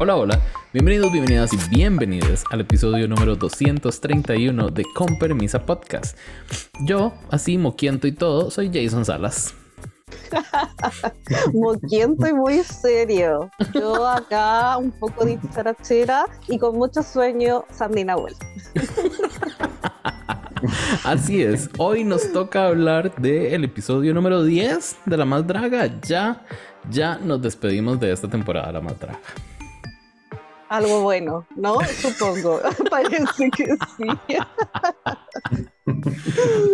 Hola, hola, bienvenidos, bienvenidas y bienvenidos al episodio número 231 de Con Permisa Podcast. Yo, así moquiento y todo, soy Jason Salas. moquiento y muy serio. Yo acá un poco de charachera y con mucho sueño, Sandina Well. Así es, hoy nos toca hablar del episodio número 10 de La Más Draga. Ya, ya nos despedimos de esta temporada de La Más Draga algo bueno, ¿no? Supongo. Parece que sí.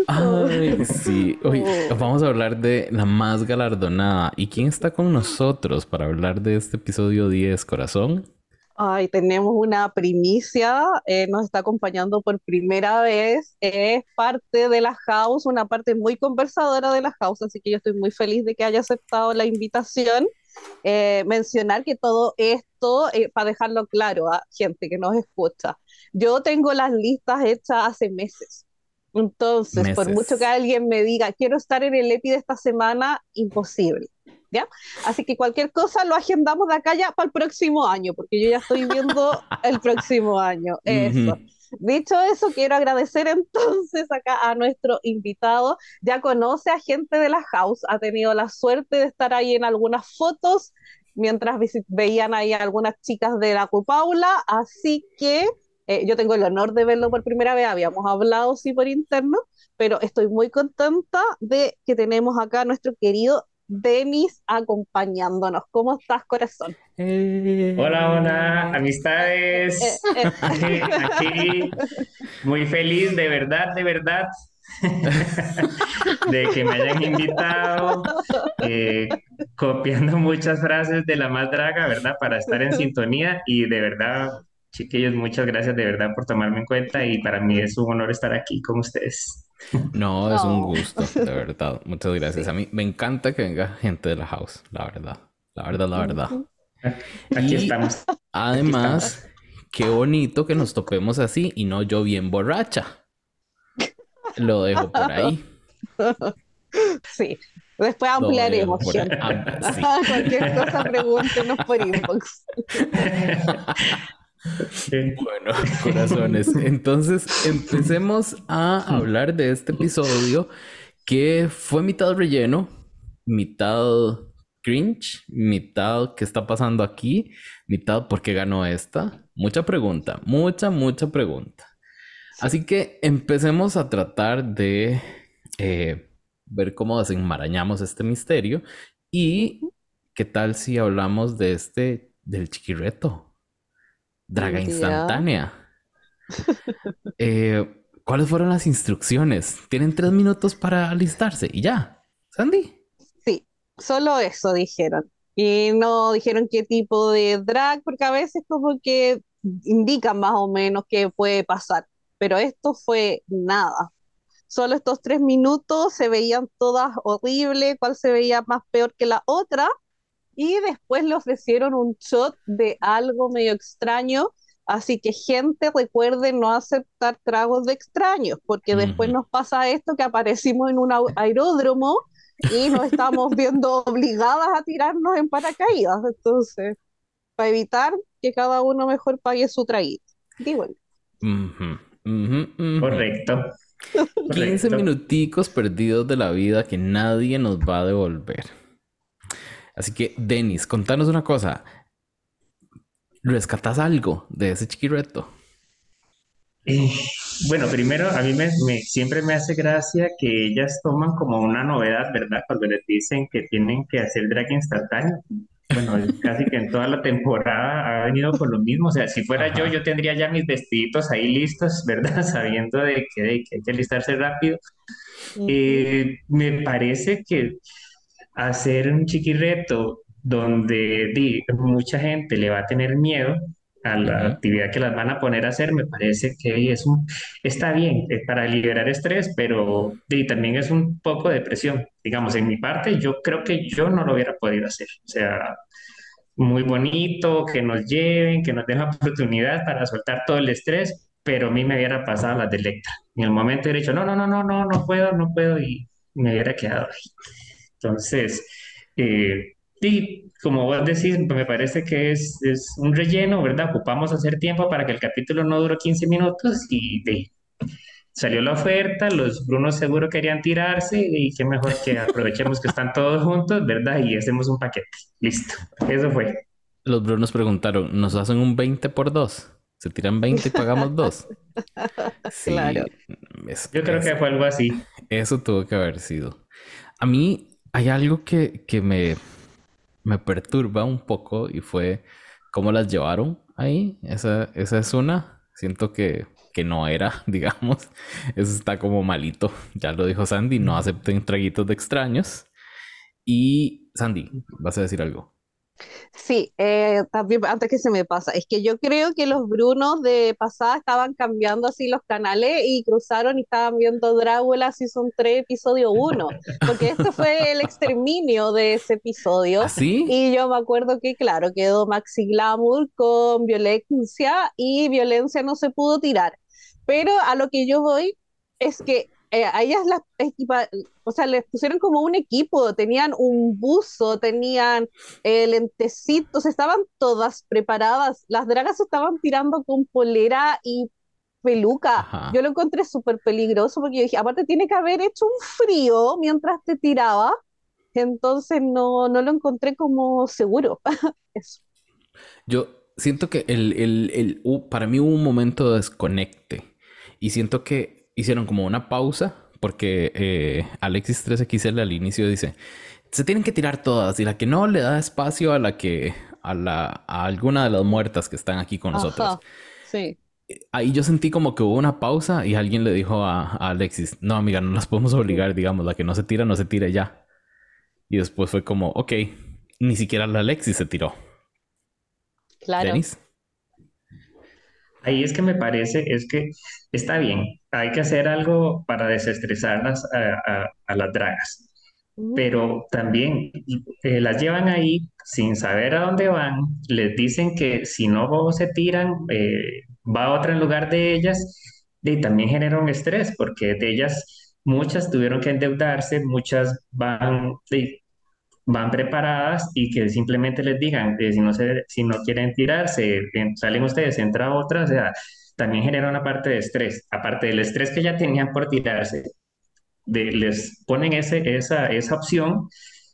Ay, sí. Hoy vamos a hablar de la más galardonada. ¿Y quién está con nosotros para hablar de este episodio 10, corazón? Ay, tenemos una primicia, eh, nos está acompañando por primera vez, es parte de la house, una parte muy conversadora de la house, así que yo estoy muy feliz de que haya aceptado la invitación. Eh, mencionar que todo esto, eh, para dejarlo claro a gente que nos escucha, yo tengo las listas hechas hace meses. Entonces, por mucho que alguien me diga, quiero estar en el EPI de esta semana, imposible. ¿Ya? Así que cualquier cosa lo agendamos de acá ya para el próximo año, porque yo ya estoy viendo el próximo año. Eso. Dicho eso, quiero agradecer entonces acá a nuestro invitado. Ya conoce a gente de la house, ha tenido la suerte de estar ahí en algunas fotos mientras veían ahí algunas chicas de la Cupaula, así que eh, yo tengo el honor de verlo por primera vez, habíamos hablado sí por interno, pero estoy muy contenta de que tenemos acá a nuestro querido Denis acompañándonos. ¿Cómo estás, corazón? Eh. Hola, hola, amistades. Eh, eh. Aquí, muy feliz, de verdad, de verdad, de que me hayan invitado, copiando muchas frases de la más draga, ¿verdad? Para estar en sintonía y de verdad, chiquillos, muchas gracias de verdad por tomarme en cuenta y para mí es un honor estar aquí con ustedes. No, es un gusto, de verdad. Muchas gracias. A mí me encanta que venga gente de la house, la verdad. La verdad, la verdad. Aquí estamos. Además, qué bonito que nos topemos así y no yo bien borracha. Lo dejo por ahí. Sí. Después ampliaremos. Ah, Cualquier cosa, pregúntenos por inbox. Bueno, corazones. Entonces, empecemos a hablar de este episodio que fue mitad relleno, mitad cringe, mitad qué está pasando aquí, mitad por qué ganó esta. Mucha pregunta, mucha, mucha pregunta. Así que empecemos a tratar de eh, ver cómo desenmarañamos este misterio y qué tal si hablamos de este, del chiquireto. Draga instantánea. Eh, ¿Cuáles fueron las instrucciones? Tienen tres minutos para alistarse y ya. Sandy. Sí, solo eso dijeron. Y no dijeron qué tipo de drag, porque a veces como que indican más o menos qué puede pasar. Pero esto fue nada. Solo estos tres minutos se veían todas horribles, cuál se veía más peor que la otra y después le ofrecieron un shot de algo medio extraño. Así que gente, recuerden no aceptar tragos de extraños, porque después nos pasa esto que aparecimos en un aeródromo y nos estamos viendo obligadas a tirarnos en paracaídas. Entonces, para evitar que cada uno mejor pague su traguito. Digo. Correcto. 15 minuticos perdidos de la vida que nadie nos va a devolver. Así que, Denis, contanos una cosa. ¿Rescatas algo de ese chiquireto? Eh, bueno, primero, a mí me, siempre me hace gracia que ellas toman como una novedad, ¿verdad? Cuando les dicen que tienen que hacer drag instantáneo. Bueno, casi que en toda la temporada ha venido con lo mismo. O sea, si fuera yo, yo tendría ya mis vestiditos ahí listos, ¿verdad? Sabiendo de que, hay que alistarse rápido. Eh, me parece que hacer un chiquirreto donde di, mucha gente le va a tener miedo a la actividad que las van a poner a hacer, me parece que es un, está bien es para liberar estrés, pero di, también es un poco de presión. Digamos, en mi parte, yo creo que yo no lo hubiera podido hacer. O sea, muy bonito, que nos lleven, que nos den la oportunidad para soltar todo el estrés, pero a mí me hubiera pasado las de Electra. En el momento he dicho, no, no, no, no, no, no puedo, no puedo, y me hubiera quedado ahí. Entonces, eh, Sí, como vos decís, me parece que es, es un relleno, ¿verdad? Ocupamos hacer tiempo para que el capítulo no dure 15 minutos y de, salió la oferta, los Brunos seguro querían tirarse y qué mejor que aprovechemos que están todos juntos, ¿verdad? Y hacemos un paquete. Listo, eso fue. Los Brunos preguntaron, ¿nos hacen un 20 por 2? ¿Se tiran 20 y pagamos 2? Sí, claro. Yo creo que fue algo así. Eso tuvo que haber sido. A mí hay algo que, que me, me perturba un poco y fue cómo las llevaron ahí. Esa, esa es una. Siento que, que no era, digamos. Eso está como malito. Ya lo dijo Sandy, no acepten traguitos de extraños. Y Sandy, vas a decir algo. Sí, eh, también antes que se me pasa, es que yo creo que los Brunos de pasada estaban cambiando así los canales y cruzaron y estaban viendo Drácula Season 3, episodio 1, porque este fue el exterminio de ese episodio. ¿Ah, sí? Y yo me acuerdo que, claro, quedó Maxi Glamour con violencia y violencia no se pudo tirar. Pero a lo que yo voy es que eh, a ellas las equipa, o sea, les pusieron como un equipo, tenían un buzo, tenían eh, lentecitos, estaban todas preparadas. Las dragas estaban tirando con polera y peluca. Yo lo encontré súper peligroso porque yo dije, aparte tiene que haber hecho un frío mientras te tiraba, entonces no, no lo encontré como seguro. Eso. Yo siento que el, el, el, para mí hubo un momento de desconecte y siento que hicieron como una pausa porque eh, Alexis 13XL al inicio dice, se tienen que tirar todas y la que no le da espacio a la que, a, la, a alguna de las muertas que están aquí con nosotros. Sí. Ahí yo sentí como que hubo una pausa y alguien le dijo a, a, Alexis, no amiga, no las podemos obligar, digamos, la que no se tira, no se tire ya. Y después fue como, ok, ni siquiera la Alexis se tiró. Claro. Ahí es que me parece, es que está bien, hay que hacer algo para desestresar a, a, las dragas, pero también eh, las llevan ahí sin saber a dónde van, les dicen que si no se tiran, eh, va a otra en lugar de ellas, y también genera un estrés, porque de ellas muchas tuvieron que endeudarse, muchas van, van preparadas y que simplemente les digan, eh, si, no se, si no quieren tirarse, salen ustedes, entra otra, o sea, también genera una parte de estrés, aparte del estrés que ya tenían por tirarse, de, les ponen ese, esa, esa opción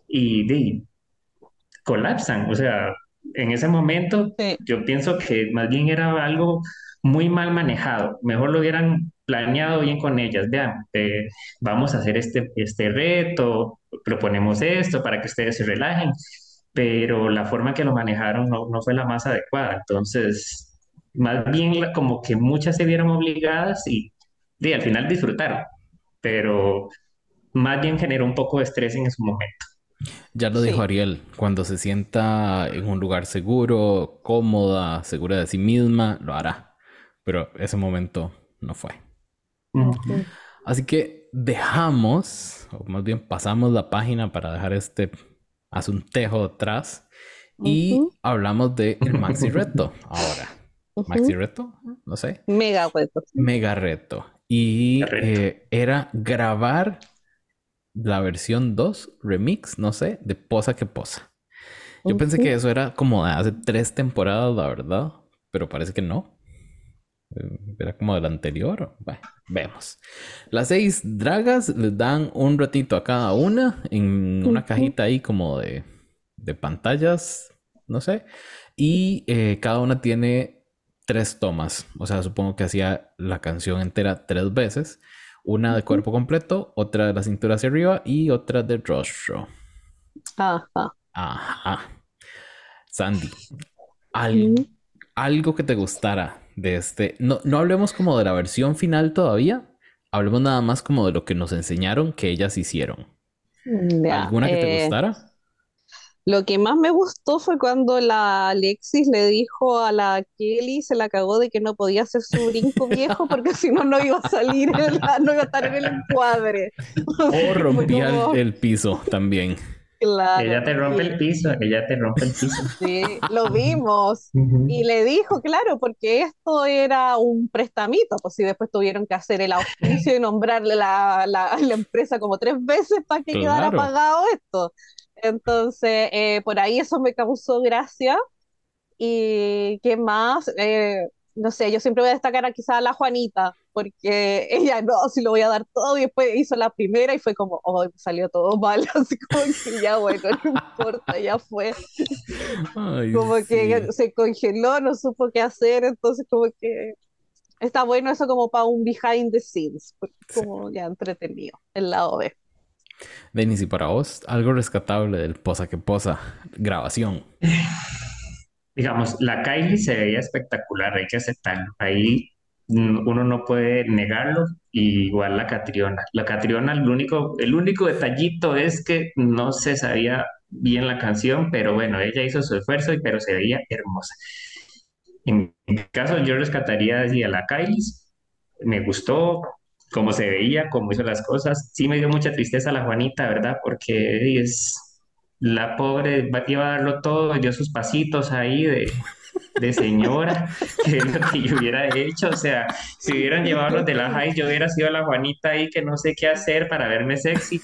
y de, colapsan, o sea, en ese momento yo pienso que más bien era algo muy mal manejado, mejor lo hubieran planeado bien con ellas, vean, eh, vamos a hacer este, este reto, proponemos esto para que ustedes se relajen, pero la forma que lo manejaron no, no fue la más adecuada. Entonces, más bien como que muchas se vieron obligadas y, y al final disfrutaron, pero más bien generó un poco de estrés en ese momento. Ya lo dijo Ariel, cuando se sienta en un lugar seguro, cómoda, segura de sí misma, lo hará. Pero ese momento no fue. Así que dejamos, o más bien pasamos la página para dejar este asuntejo atrás y hablamos de el maxi reto ahora. Maxi reto, no sé. Mega reto. Mega reto. Y eh, era grabar la versión 2 remix, no sé, de Posa que Posa. Yo pensé que eso era como de hace tres temporadas, la verdad, pero parece que no. Era como del anterior. Bueno, vemos. Las seis dragas les dan un ratito a cada una en una cajita ahí como de, de pantallas, no sé. Y eh, cada una tiene tres tomas. O sea, supongo que hacía la canción entera tres veces. Una de cuerpo completo, otra de la cintura hacia arriba y otra de rostro. Ajá. Ajá. Sandy, algo que te gustara de este. No, no hablemos como de la versión final todavía. Hablemos nada más como de lo que nos enseñaron que ellas hicieron. ¿Alguna que te eh, gustara? Lo que más me gustó fue cuando la Alexis le dijo a la Kelly, se la cagó de que no podía hacer su brinco viejo porque si no, no iba a salir, no iba a estar en el encuadre. O rompía el piso también. Ella te rompe el piso, ella te rompe el piso. Sí, lo vimos. Y le dijo, claro, porque esto era un prestamito, pues si después tuvieron que hacer el auspicio y nombrarle la, la, la empresa como tres veces para que quedara pagado esto. Entonces, eh, por ahí eso me causó gracia. Y qué más, Eh, no sé, yo siempre voy a destacar a quizá a la Juanita, porque ella no, si lo voy a dar todo, y después hizo la primera y fue como, oh, salió todo mal, así como que ya bueno, no importa, ya fue. Ay, Como sí. que se congeló, no supo qué hacer, entonces como que está bueno eso como para un behind the scenes, porque Sí. como ya entretenido, el lado B. Denis, y para vos, algo rescatable del posa que posa grabación. Digamos, la Kylie se veía espectacular, hay que aceptarlo. Ahí uno no puede negarlo, y igual la Catriona. La Catriona, el único, el único detallito es que no se sabía bien la canción, pero bueno, ella hizo su esfuerzo, y- pero se veía hermosa. En mi caso, yo rescataría así a la Kylie. Me gustó cómo se veía, cómo hizo las cosas. Sí me dio mucha tristeza la Juanita, ¿verdad? Porque es la pobre, iba a darlo todo, dio sus pasitos ahí de, de señora, que es lo que yo hubiera hecho. O sea, si hubieran llevado los de la high, yo hubiera sido la Juanita ahí que no sé qué hacer para verme sexy.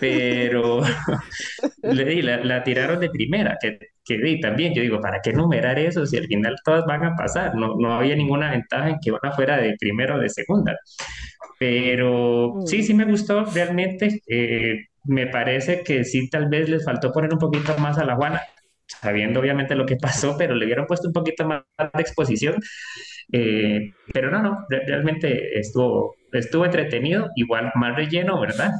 Pero le la, la tiraron de primera, que, que también, yo digo, ¿para qué numerar eso si al final todas van a pasar? No, no había ninguna ventaja en que una fuera de primera o de segunda. Pero sí, sí me gustó realmente. eh, me parece que sí, tal vez les faltó poner un poquito más a la Juana, sabiendo obviamente lo que pasó, pero le hubieran puesto un poquito más de exposición. eh, pero no, no, re- realmente estuvo, estuvo entretenido, igual más relleno, ¿verdad?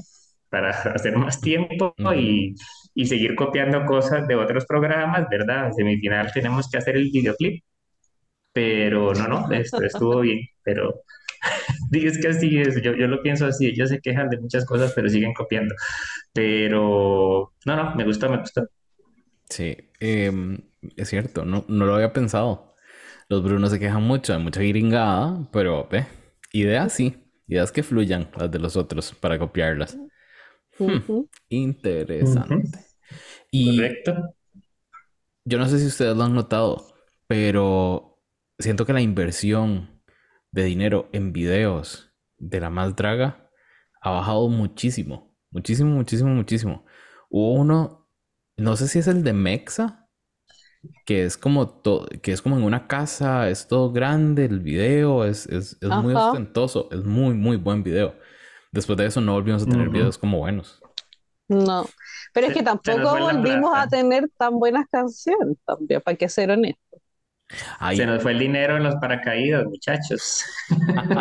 Para hacer más tiempo y, y seguir copiando cosas de otros programas, ¿verdad? Semifinal tenemos que hacer el videoclip, pero no, no, esto estuvo bien, pero Es que así es, yo, yo lo pienso así, ellos se quejan de muchas cosas, pero siguen copiando. Pero no, no, me gustó, me gustó. Sí, em, es cierto, no, no lo había pensado. Los Brunos se quejan mucho, hay mucha gringada, pero ve, ideas sí, ideas que fluyan las de los otros para copiarlas. Hmm, interesante. Y Correcto. yo no sé si ustedes lo han notado, pero siento que la inversión de dinero en videos de la más draga ha bajado muchísimo, muchísimo, muchísimo, muchísimo. Hubo uno, no sé si es el de Mexa, que es como que es como en una casa, es todo grande, el video es, es, es muy ostentoso, es muy, muy buen video. Después de eso no volvimos a tener videos como buenos. No, pero es que tampoco volvimos a tener tan buenas canciones también, para que ser honestos. Ay, Se nos fue el dinero en los paracaídas, muchachos.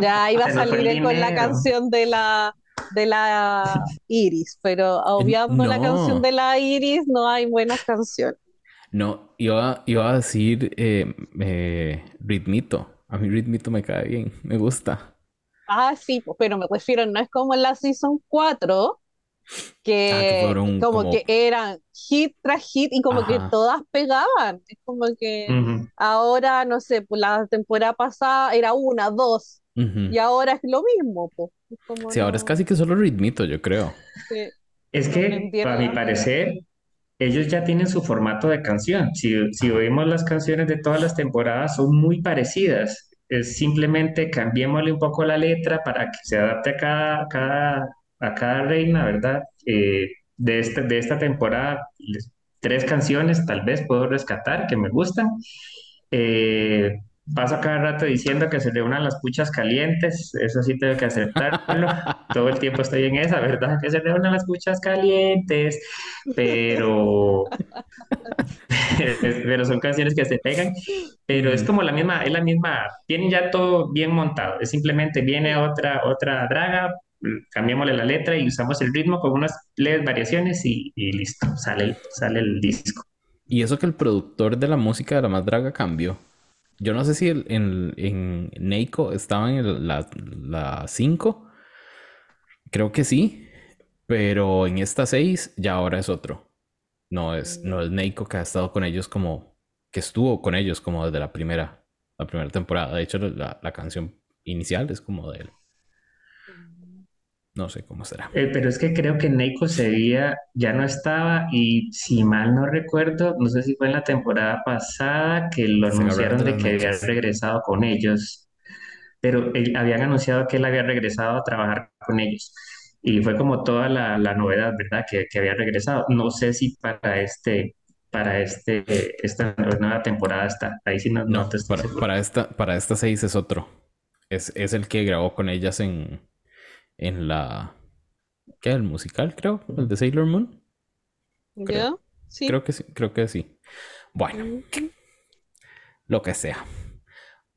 Ya iba a salir con la canción de la de la Iris, pero obviando la no. canción de la Iris no hay buenas canciones. No, iba, iba a decir eh, eh, Ritmito. A mí Ritmito me cae bien, me gusta. Ah, sí, pero me refiero, no es como en la Season 4, que, Ah, que fueron como, como- que eran hit tras hit y como que todas pegaban. Es como que ahora, no sé, pues la temporada pasada era una, dos, Ujú. y ahora es lo mismo, pues. Es como Sí, ahora es no- casi que solo Ritmito, yo creo. sí. Es No que, entendieron a mi parecer, ellos ya tienen su formato de canción. Si, si oímos las canciones de todas las temporadas, son muy parecidas. Es simplemente cambiémosle un poco la letra para que se adapte a cada, cada, a cada reina, ¿verdad? Eh, de, esta, de esta temporada, tres canciones tal vez puedo rescatar que me gustan. Eh, paso cada rato diciendo que se le unan las puchas calientes, eso sí tengo que aceptarlo. Todo el tiempo estoy en esa, ¿verdad? Que se le unan las puchas calientes, pero, pero son canciones que se pegan, pero es como la misma, es la misma, tienen ya todo bien montado, es simplemente viene otra, otra draga, cambiémosle la letra y usamos el ritmo con unas leves variaciones y, y listo, sale, el- sale el disco. Y eso que el productor de la música de la más draga cambió. Yo no sé si el- en, en Neiko estaba en el- la 5. Creo que sí. Pero en esta 6 ya ahora es otro. No es, no es Neiko que ha estado con ellos como... Que estuvo con ellos como desde la primera, la primera temporada. De hecho, la, la canción inicial es como de él. No sé cómo será. Eh, pero es que creo que Neiko Sevilla ya no estaba y si mal no recuerdo, no sé si fue en la temporada pasada que lo Se anunciaron de que había regresado con ellos, pero él- habían anunciado que él había regresado a trabajar con ellos. y fue como toda la, la novedad, ¿verdad? Que, que había regresado. No sé si para este, para este, esta nueva temporada está. Ahí sí no, no No, te estoy para, esta, para esta seis es otro. Es, es el que grabó con ellas en, en la... ¿Qué? El musical, creo. El de Sailor Moon. ¿Ya? Sí. Creo que sí, creo que sí. Bueno, lo que sea.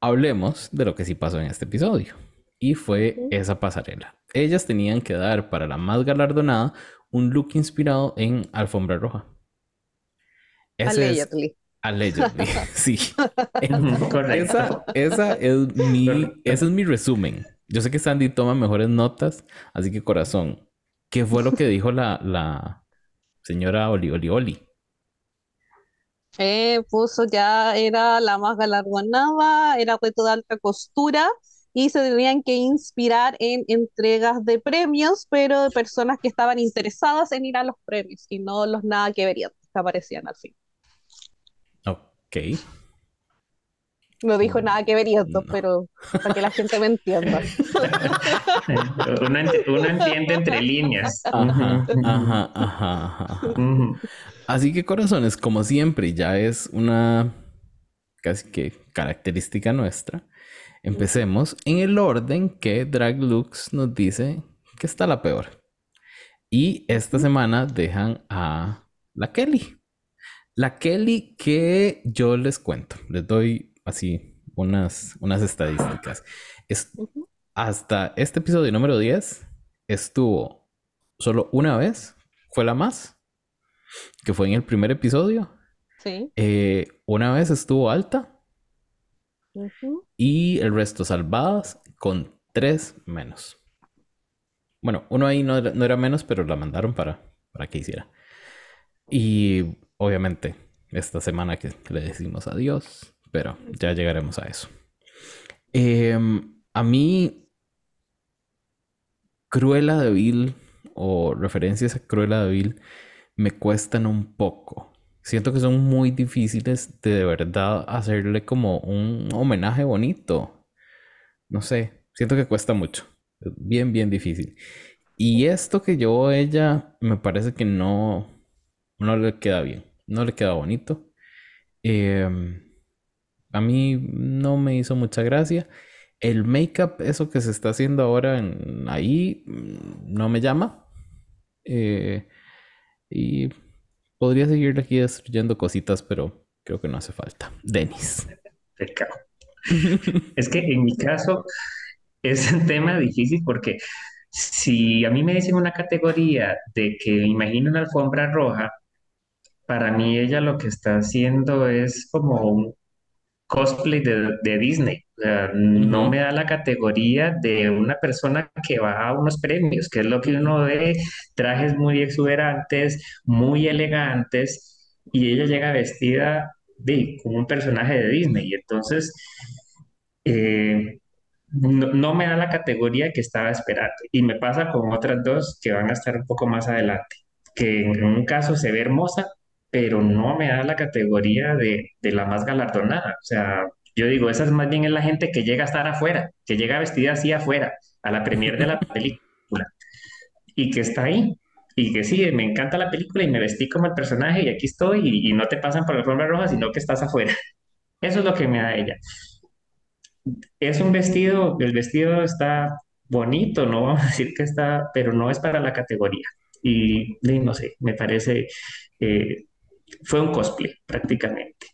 Hablemos de lo que sí pasó en este episodio. Y fue esa pasarela. Ellas tenían que dar para la más galardonada un look inspirado en Alfombra Roja. Ese es Allegedly. allegedly, sí. Ujú, Correcto. Esa, esa es mi, ese es mi resumen. Yo sé que Sandy toma mejores notas, así que corazón, ¿qué fue lo que dijo la, la señora Oli Oli Oli? Eh, puso ya era la más galardonada, era reto de alta costura y se tenían que inspirar en entregas de premios, pero de personas que estaban interesadas en ir a los premios y no los nada que verían que aparecían al fin. Ok. No dijo nada que verían, No. pero para que la gente me entienda. Uno, ent- uno entiende entre líneas. Ajá, ajá, ajá. Así que corazones, como siempre, ya es una casi que característica nuestra. Empecemos en el orden que Drag Lux nos dice que está la peor. Y esta semana dejan a la Kelly. La Kelly que yo les cuento, les doy así unas, unas estadísticas. Es, hasta este episodio número 10 estuvo solo una vez, fue la más, que fue en el primer episodio. Sí. Eh, una vez estuvo alta y el resto salvadas con tres menos. Bueno, uno ahí no era, no era menos, pero la mandaron para, para que hiciera. Y obviamente esta semana que le decimos adiós, pero ya llegaremos a eso. Em, a mí, Cruella de Vil o referencias a Cruella de me cuestan un poco. Siento que son muy difíciles de de verdad hacerle como un homenaje bonito. No sé, siento que cuesta mucho. Bien, bien difícil. Y esto que llevó ella me parece que no, no le queda bien, no le queda bonito. Em, a mí no me hizo mucha gracia. El make-up, eso que se está haciendo ahora en- ahí, mm, no me llama. Eh, y podría seguir aquí destruyendo cositas, pero creo que no hace falta. Denis. Es que en mi caso es un tema difícil porque si a mí me dicen una categoría de que imagino una alfombra roja, para mí ella lo que está haciendo es como un cosplay de, de Disney. O sea, no me da la categoría de una persona que va a unos premios, que es lo que uno ve, trajes muy exuberantes, muy elegantes, y ella llega vestida de, como un personaje de Disney. Y entonces eh, no, no me da la categoría que estaba esperando. Y me pasa con otras dos que van a estar un poco más adelante, que en un caso se ve hermosa, pero no me da la categoría de, de la más galardonada. O sea, yo digo, esa es más bien es la gente que llega a estar afuera, que llega vestida así afuera, a la premier de la película, y que está ahí. Y que sí, me encanta la película y me vestí como el personaje y aquí estoy y, y no te pasan por la alfombra roja, sino que estás afuera. Eso es lo que me da ella. Es un vestido, el vestido está bonito, no vamos a decir que está, pero no es para la categoría. Y y no sé, me parece, eh, fue un cosplay prácticamente.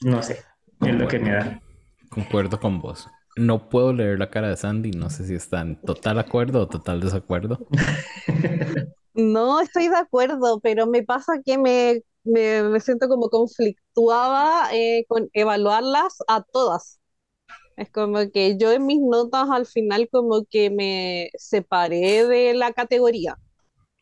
No sé, es lo que me da. concuerdo con vos. No puedo leer la cara de Sandy, no sé si está en total acuerdo o total desacuerdo. No estoy de acuerdo, pero me pasa que me, me, me siento como conflictuada eh, con evaluarlas a todas. Es como que yo en mis notas al final como que me separé de la categoría.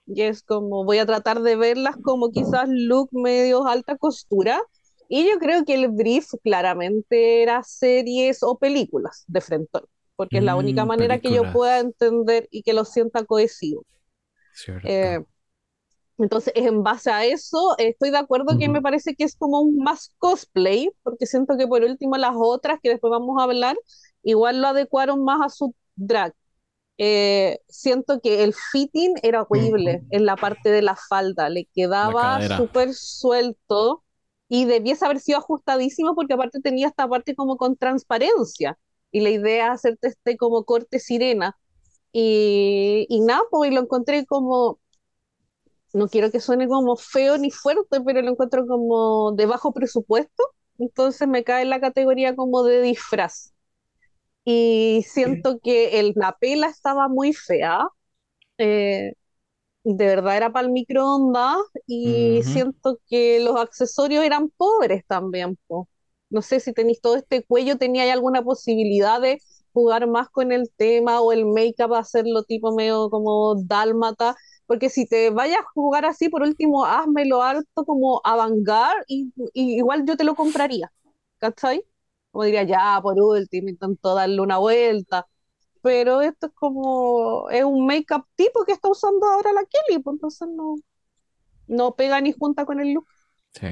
Y es como voy a tratar de verlas como quizás look medio alta costura. Y yo creo que el brief claramente era series o películas de frente, porque es la única Mm, manera que yo pueda películas, entender y que lo sienta cohesivo. Eh, entonces, en base a eso, estoy de acuerdo que me parece que es como un más cosplay, porque siento que por último las otras, que después vamos a hablar, igual lo adecuaron más a su drag. Eh, siento que el fitting era horrible en la parte de la falda, le quedaba súper suelto y debiese haber sido ajustadísimo porque aparte tenía esta parte como con transparencia y la idea es hacerte este como corte sirena. Y, y nada, pues lo encontré como, no quiero que suene como feo ni fuerte, pero lo encuentro como de bajo presupuesto, entonces me cae en la categoría como de disfraz y siento que el, la pela estaba muy fea. Eh, de verdad era para el microondas y siento que los accesorios eran pobres también. No sé si tenéis todo este cuello, tenía alguna posibilidad de jugar más con el tema o el make-up hacerlo tipo medio como dálmata, porque si te vayas a jugar así, por último, házmelo alto como avangar y, y igual yo te lo compraría, ¿cachai? Como diría, ya, por último, intento darle una vuelta. Pero esto es como, es un make-up tipo que está usando ahora la Kelly, pues entonces no, no pega ni junta con el look. Sí,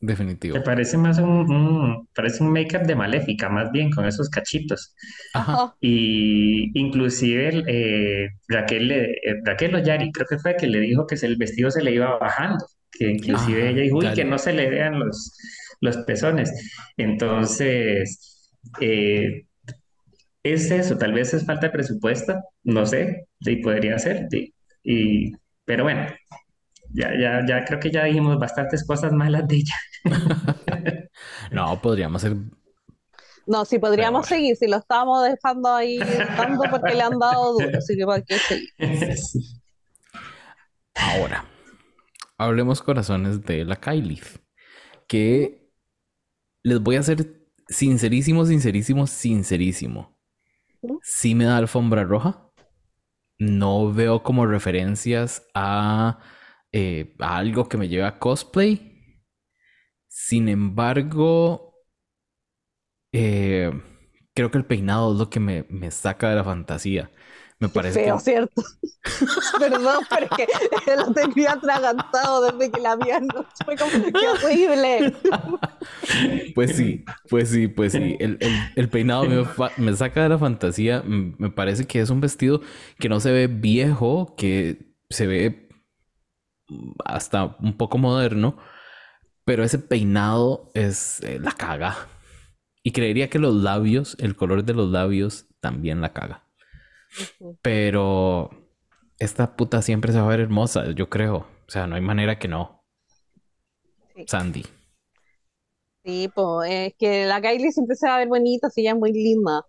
definitivo. Me parece más un, parece un make-up de maléfica, más bien, con esos cachitos. Ajá. Y inclusive eh, Raquel, eh, Raquel Oyari, creo que fue que le dijo que el vestido se le iba bajando, que inclusive ella dijo, uy, que no se le vean los los pezones. Entonces, eh, es eso, tal vez es falta de presupuesto, no sé, sí, podría ser, y, pero bueno, ya, ya, ya creo que ya dijimos bastantes cosas malas de ella. no, podríamos ser... No, sí, podríamos seguir, si lo estamos dejando ahí tanto porque le han dado duro, así que para qué seguir. Ahora, hablemos corazones de la Kylie, que les voy a ser sincerísimo, sincerísimo, sincerísimo. Sí me da alfombra roja. No veo como referencias a, eh, a algo que me lleve a cosplay. Sin embargo, eh, creo que el peinado es lo que me, me saca de la fantasía. Me parece feo, ¿cierto? Perdón, pero es que lo tenía atragantado desde que la vi anoche. Fue como, ¡qué horrible! Pues sí, pues sí, pues sí. El, el, peinado me, me, saca de la fantasía. Me parece que es un vestido que no se ve viejo, que se ve hasta un poco moderno, pero ese peinado es eh, la caga. Y creería que los labios, el color de los labios también la caga. Pero esta puta siempre se va a ver hermosa, yo creo. O sea, no hay manera que no. Sandy. Sí, pues es que la Kylie siempre se va a ver bonita, si ella es muy linda.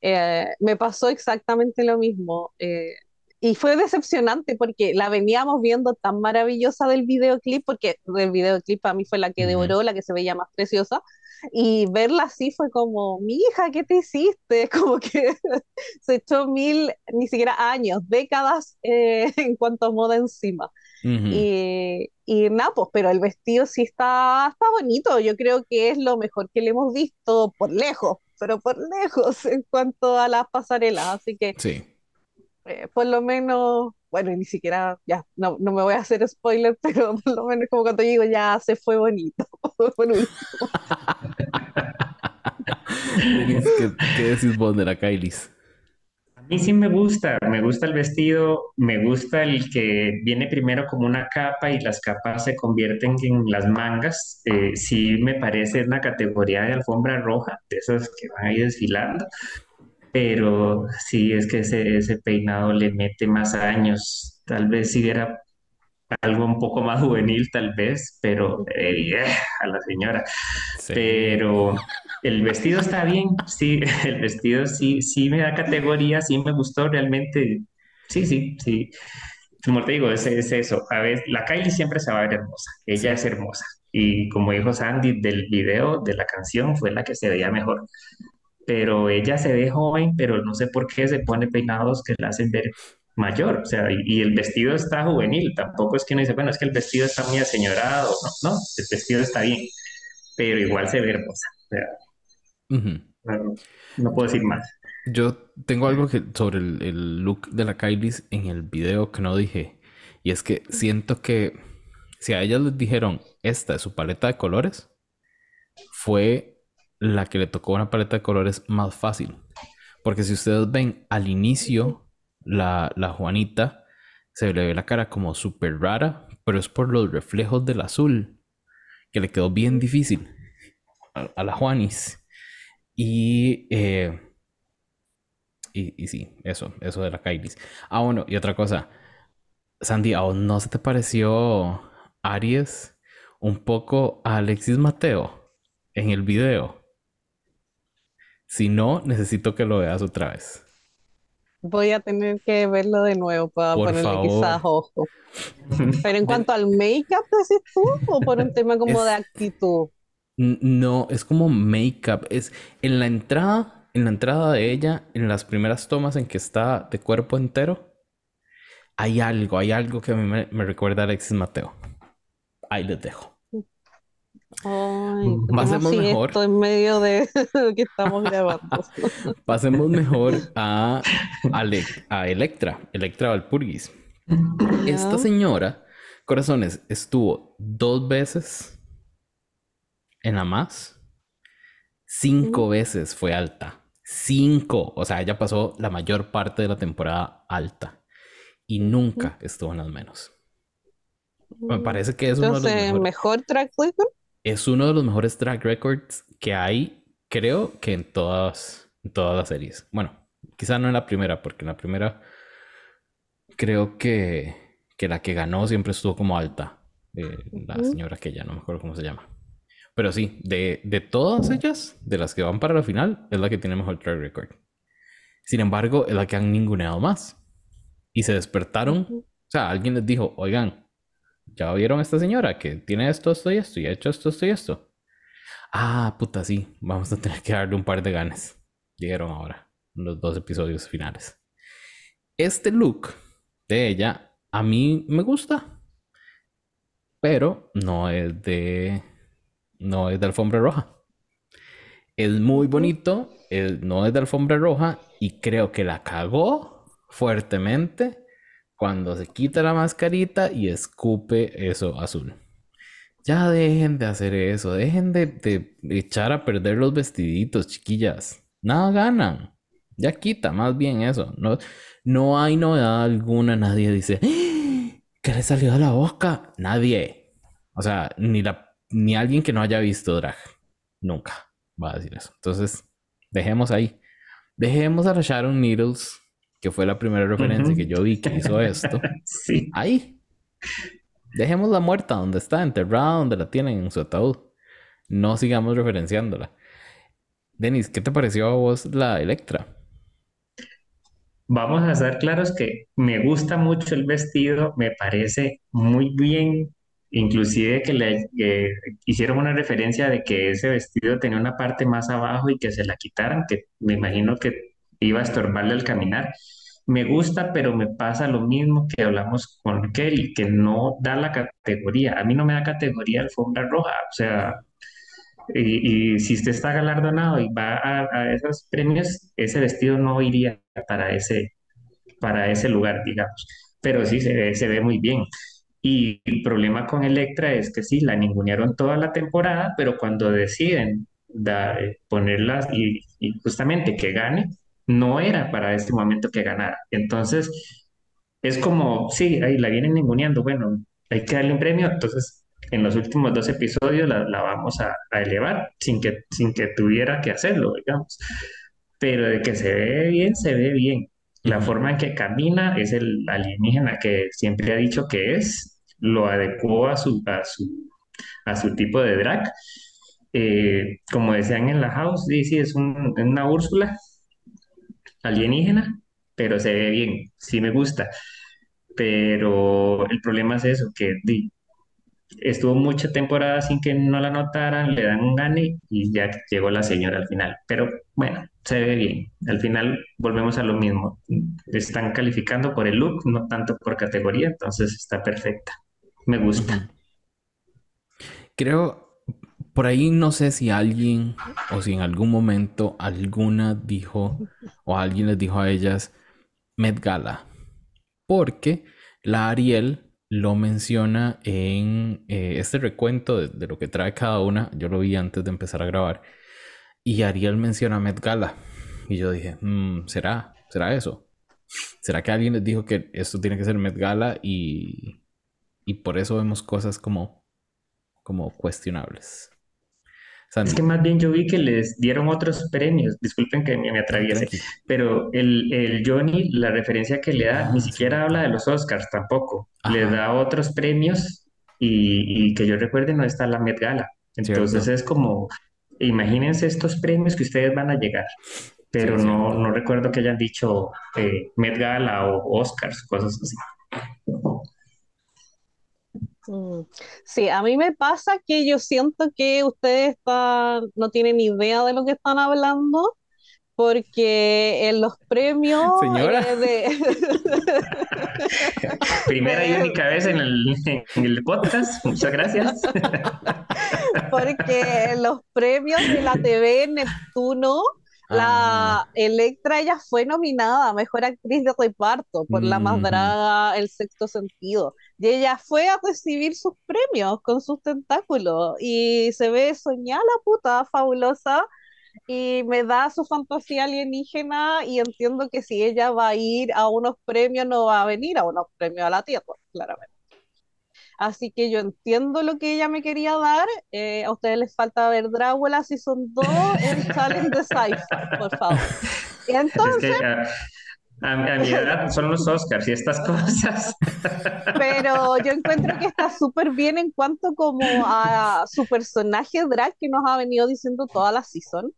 Eh, me pasó exactamente lo mismo. Eh, y fue decepcionante porque la veníamos viendo tan maravillosa del videoclip, porque el videoclip para mí fue la que devoró, la que se veía más preciosa, y verla así fue como, mi hija, ¿qué te hiciste? Como que se echó mil, ni siquiera años, décadas eh, en cuanto a moda encima. Y, y nada, pues, pero el vestido sí está, está bonito, yo creo que es lo mejor que le hemos visto por lejos, pero por lejos en cuanto a las pasarelas, así que... Sí. Eh, por lo menos, bueno, ni siquiera, ya, no, no me voy a hacer spoiler, pero por lo menos como cuando digo, ya se fue bonito. ¿Qué, ¿Qué, decís vos de la Kylie? A mí sí me gusta, me gusta el vestido, me gusta el que viene primero como una capa y las capas se convierten en las mangas. Eh, sí me parece una categoría de alfombra roja, de esas que van ahí desfilando. Pero sí es que ese, ese peinado le mete más años. Tal vez si era algo un poco más juvenil tal vez, pero eh, a la señora. Pero el vestido está bien, sí, el vestido sí, sí me da categoría, sí me gustó realmente. Sí, sí, sí. Como te digo, es, es eso. A ver, la Kylie siempre se va a ver hermosa. Ella es hermosa. Y como dijo Sandy del video, de la canción, fue la que se veía mejor. Pero ella se ve joven, pero no sé por qué se pone peinados que la hacen ver mayor, o sea, y, el vestido está juvenil, tampoco es que uno dice, bueno, es que el vestido está muy aseñorado, no, no, el vestido está bien, pero igual se ve hermosa, o sea, no, puedo decir más. Yo tengo algo que sobre el, look de la Kylie en el video que no dije, y es que siento que si a ellas les dijeron, esta es su paleta de colores, fue la que le tocó una paleta de colores más fácil. Porque si ustedes ven al inicio la, la Juanita se le ve la cara como súper rara, pero es por los reflejos del azul, que le quedó bien difícil a, la Juanis. Y, eh, y, y, sí, eso, eso de la Kailis. Ah, bueno, y otra cosa. Sandy, ¿a no se te pareció Aries un poco a Alexis Mateo en el video? Si no, necesito que lo veas otra vez. Voy a tener que verlo de nuevo para ponerle quizás ojo. Pero en cuanto al make-up, decís tú, o por un tema como de actitud. No, es como make-up. Es en la entrada, en la entrada de ella, en las primeras tomas en que está de cuerpo entero, hay algo, hay algo que a mí me, me recuerda a Alexis Mateo. Ahí les dejo. Ay, Pasemos mejor. Esto en medio de que estamos grabando. Pasemos mejor a, a, Electra, Electra Valpurgis. Esta señora, corazones, estuvo dos veces en la más. Cinco veces fue alta. Cinco. O sea, ella pasó la mayor parte de la temporada alta. Y nunca estuvo en las menos. Me parece que es uno de los mejor track record es uno de los mejores track records que hay, creo que en todas, todas las series. Bueno, quizá no en la primera, porque en la primera creo que, que la que ganó siempre estuvo como alta. Eh, la señora que ya no me acuerdo cómo se llama. Pero sí, de, de todas ellas, de las que van para la final, es la que tiene mejor track record. Sin embargo, es la que han ninguneado más. Y se despertaron. O sea, alguien les dijo, oigan, ¿Ya vieron a esta señora que tiene esto, esto y esto y ha hecho esto, esto y esto? Ah, puta, sí. Vamos a tener que darle un par de ganas. Llegaron ahora los dos episodios finales. Este look de ella a mí me gusta. Pero no es de. No es de alfombra roja. Es muy bonito. no es de alfombra roja. Y creo que la cagó fuertemente cuando se quita la mascarita y escupe eso azul. Ya dejen de hacer eso, dejen de, echar a perder los vestiditos, chiquillas. Nada ganan. Ya quita más bien eso. No, no hay novedad alguna. Nadie dice, ¡Ah! ¿qué le salió de la boca? Nadie. O sea, ni, la, ni alguien que no haya visto drag. Nunca va a decir eso. Entonces, dejemos ahí. Dejemos a Sharon Needles que fue la primera referencia que yo vi que hizo esto. sí. Ahí. Dejemos la muerta donde está, enterrada, donde la tienen en su ataúd. No sigamos referenciándola. Denis, ¿qué te pareció a vos la Electra? Vamos a ser claros que me gusta mucho el vestido, me parece muy bien, inclusive que le hicieron una referencia de que ese vestido tenía una parte más abajo y que se la quitaran, que me imagino que iba a estorbarle al caminar. Me gusta, pero me pasa lo mismo que hablamos con Kelly, que no da la categoría. A mí no me da categoría alfombra roja. O sea, y, si usted está galardonado y va a, esos premios, ese vestido no iría para ese, para ese lugar, digamos. Pero sí se ve, se ve muy bien. Y el problema con Electra es que sí, la ningunearon toda la temporada, pero cuando deciden ponerlas y, y, justamente que gane, no era para este momento que ganara. Entonces, es como, sí, ahí la vienen ninguneando, bueno, hay que darle un premio, entonces en los últimos dos episodios la, vamos a, elevar sin que, sin que tuviera que hacerlo, digamos. Pero de que se ve bien, se ve bien. La forma en que camina es el alienígena que siempre ha dicho que es, lo adecuó a su, a su, a su tipo de drag. Eh, como decían en la house, sí, sí, es una Úrsula, alienígena, pero se ve bien, sí me gusta. Pero el problema es eso, que estuvo mucha temporada sin que no la notaran, le dan un gane y ya llegó la señora al final. Pero bueno, se ve bien. Al final volvemos a lo mismo. Están calificando por el look, no tanto por categoría, entonces está perfecta. Me gusta. Creo, por ahí no sé si alguien o si en algún momento alguna dijo o alguien les dijo a ellas Met Gala. Porque la Ariel lo menciona en eh, este recuento de, lo que trae cada una. Yo lo vi antes de empezar a grabar. Y Ariel menciona Met Gala. Y yo dije, mm, ¿será? ¿Será eso? ¿Será que alguien les dijo que esto tiene que ser Met Gala y, y por eso vemos cosas como, como cuestionables? Es que más bien yo vi que les dieron otros premios, disculpen que me, atraviese, pero el, el, Johnny, la referencia que le da, ni ah, siquiera habla de los Oscars tampoco, le da otros premios y, y, que yo recuerde no está la Met Gala. Entonces es como, imagínense estos premios que ustedes van a llegar, pero no, no recuerdo que hayan dicho eh, Met Gala o Oscars, cosas así. Mm. Sí, a mí me pasa que yo siento que ustedes no tienen idea de lo que están hablando, porque en los premios Señora. Eh, Primera y única vez en el, en el podcast, muchas gracias. porque en los premios de la TV Neptuno la ah. Electra, ella fue nominada a Mejor Actriz de Reparto por La Más Draga, El Sexto Sentido. Y ella fue a recibir sus premios con sus tentáculos. Y se ve soñada la puta, fabulosa. Y me da su fantasía alienígena y entiendo que si ella va a ir a unos premios, no va a venir a unos premios a la Tierra, claramente. Así que yo entiendo lo que ella me quería dar. Eh, a ustedes les falta ver Drácula son dos en Challenge de Sci-Fi, por favor. Y entonces... a, mi edad son los Oscars y estas cosas. Pero yo encuentro que está súper bien en cuanto como a su personaje drag que nos ha venido diciendo toda la season.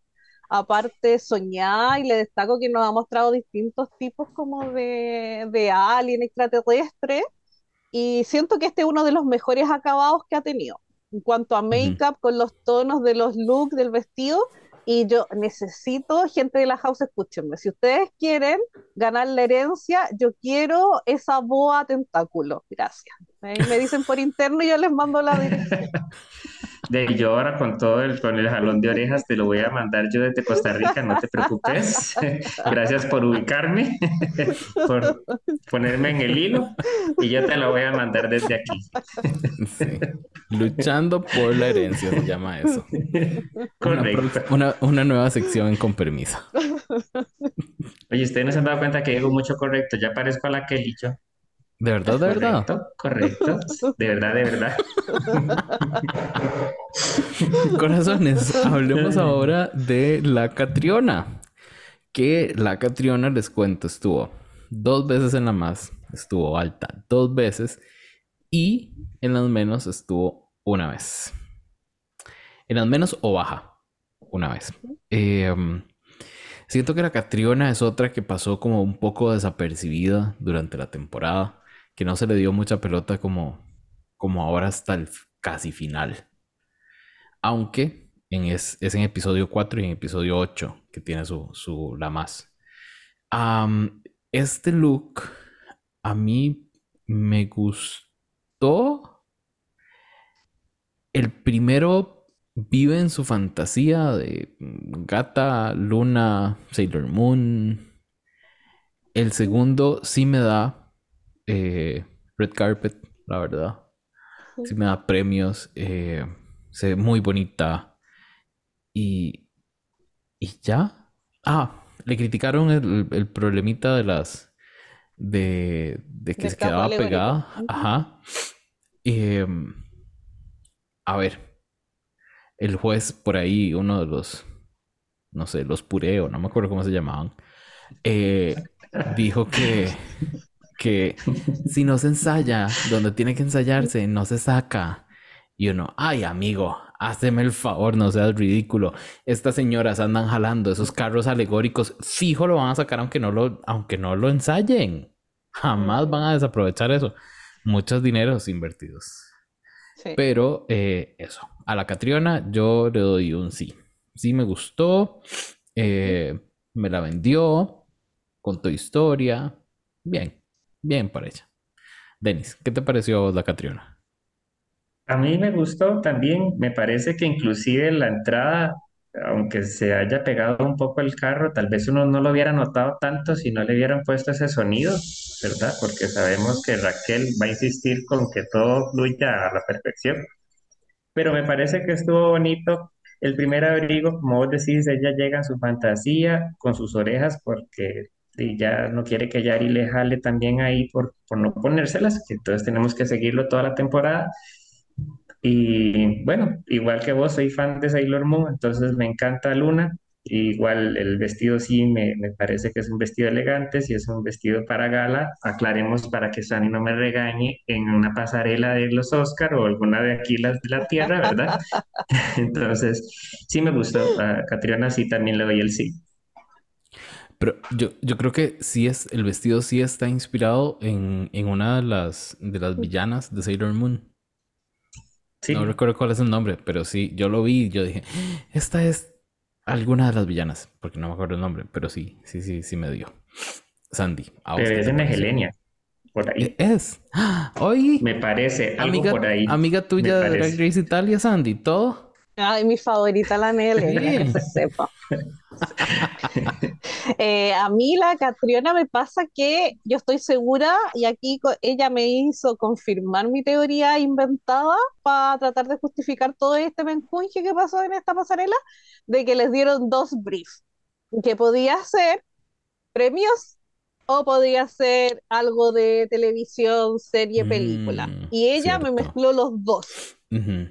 Aparte, soñar y le destaco que nos ha mostrado distintos tipos como de, de alien extraterrestre y siento que este es uno de los mejores acabados que ha tenido en cuanto a make-up, con los tonos de los looks del vestido. Y yo necesito, gente de la house, escúchenme. Si ustedes quieren ganar la herencia, yo quiero esa boa tentáculo. Gracias. Me dicen por interno y yo les mando la dirección. De yo ahora con todo el, con el jalón de orejas te lo voy a mandar yo desde Costa Rica, no te preocupes. Gracias por ubicarme, por ponerme en el hilo y yo te lo voy a mandar desde aquí. Luchando por la herencia se llama eso. Correcto. Una, una, nueva sección con permiso. Oye, ustedes no se han dado cuenta que digo mucho correcto, ya parezco a la que he dicho. ¿De verdad, de verdad? Correcto, de verdad, de verdad. Corazones, hablemos ahora de la Catriona. Que la Catriona, les cuento, estuvo dos veces en la más, estuvo alta dos veces y en las menos estuvo una vez. En las menos o baja, una vez. Em, siento que la Catriona es otra que pasó como un poco desapercibida durante la temporada que no se le dio mucha pelota como, como ahora hasta el casi final. Aunque en es, en episodio 4 y en episodio 8 que tiene su, su la más. este look a mí me gustó. El primero vive en su fantasía de gata, luna, Sailor Moon. El segundo sí me da eh, red carpet, la verdad. Sí me da premios. Eh, se ve muy bonita. Y. Y ya. Ah, le criticaron el, problemita de las. De, de que se quedaba pegada. Ajá. Em, a ver. El juez por ahí, uno de los. No sé, los pureo, no me acuerdo cómo se llamaban. Eh, dijo que que si no se ensaya donde tiene que ensayarse, no se saca. Y uno, ay amigo, hazme el favor, no seas ridículo. Estas señoras andan jalando esos carros alegóricos, fijo lo van a sacar aunque no lo, aunque no lo ensayen. Jamás van a desaprovechar eso. Muchos dineros invertidos. Pero eh, eso, a la Catriona yo le doy un sí. Sí me gustó, eh, me la vendió, contó historia, bien. Bien por ella. Denis, ¿qué te pareció la Catriona? A mí me gustó también, me parece que inclusive la entrada, aunque se haya pegado un poco el carro, tal vez uno no lo hubiera notado tanto si no le hubieran puesto ese sonido, ¿verdad? Porque sabemos que Raquel va a insistir con que todo fluya a la perfección. Pero me parece que estuvo bonito. El primer abrigo, como vos decís, ella llega en su fantasía, con sus orejas, porque y ya no quiere que Yari le jale también ahí por, por no ponérselas, que entonces tenemos que seguirlo toda la temporada. Y bueno, igual que vos, soy fan de Sailor Moon, entonces me encanta Luna. Igual el vestido sí me, me parece que es un vestido elegante, si es un vestido para gala, aclaremos para que Sani no me regañe en una pasarela de los Oscar o alguna de aquí las de la tierra, ¿verdad? Entonces, sí me gustó. A Catriona sí también le doy el sí. Pero yo, yo creo que sí es, el vestido sí está inspirado en, en una de las, de las villanas de Sailor Moon. Sí, No recuerdo cuál es el nombre, pero sí, yo lo vi y yo dije, esta es alguna de las villanas, porque no me acuerdo el nombre, pero sí, sí, sí, sí me dio. Sandy, ¿a pero es pareció? Negelenia, por ahí. Eh, Es. ¡Ah! Oye, Me parece algo amiga, por ahí. amiga tuya de Drag. Race Italia, Sandy, ¿todo? Ay, mi favorita la Nele, que Sí. se sepa. Eh, a mí la Catriona me pasa que yo estoy segura, y aquí ella me hizo confirmar mi teoría inventada para tratar de justificar todo este menjunje que pasó en esta pasarela, de que les dieron dos briefs, que podía ser premios o podía ser algo de televisión, serie, película. Mm, Y ella me cierto. mezcló los dos Ujú.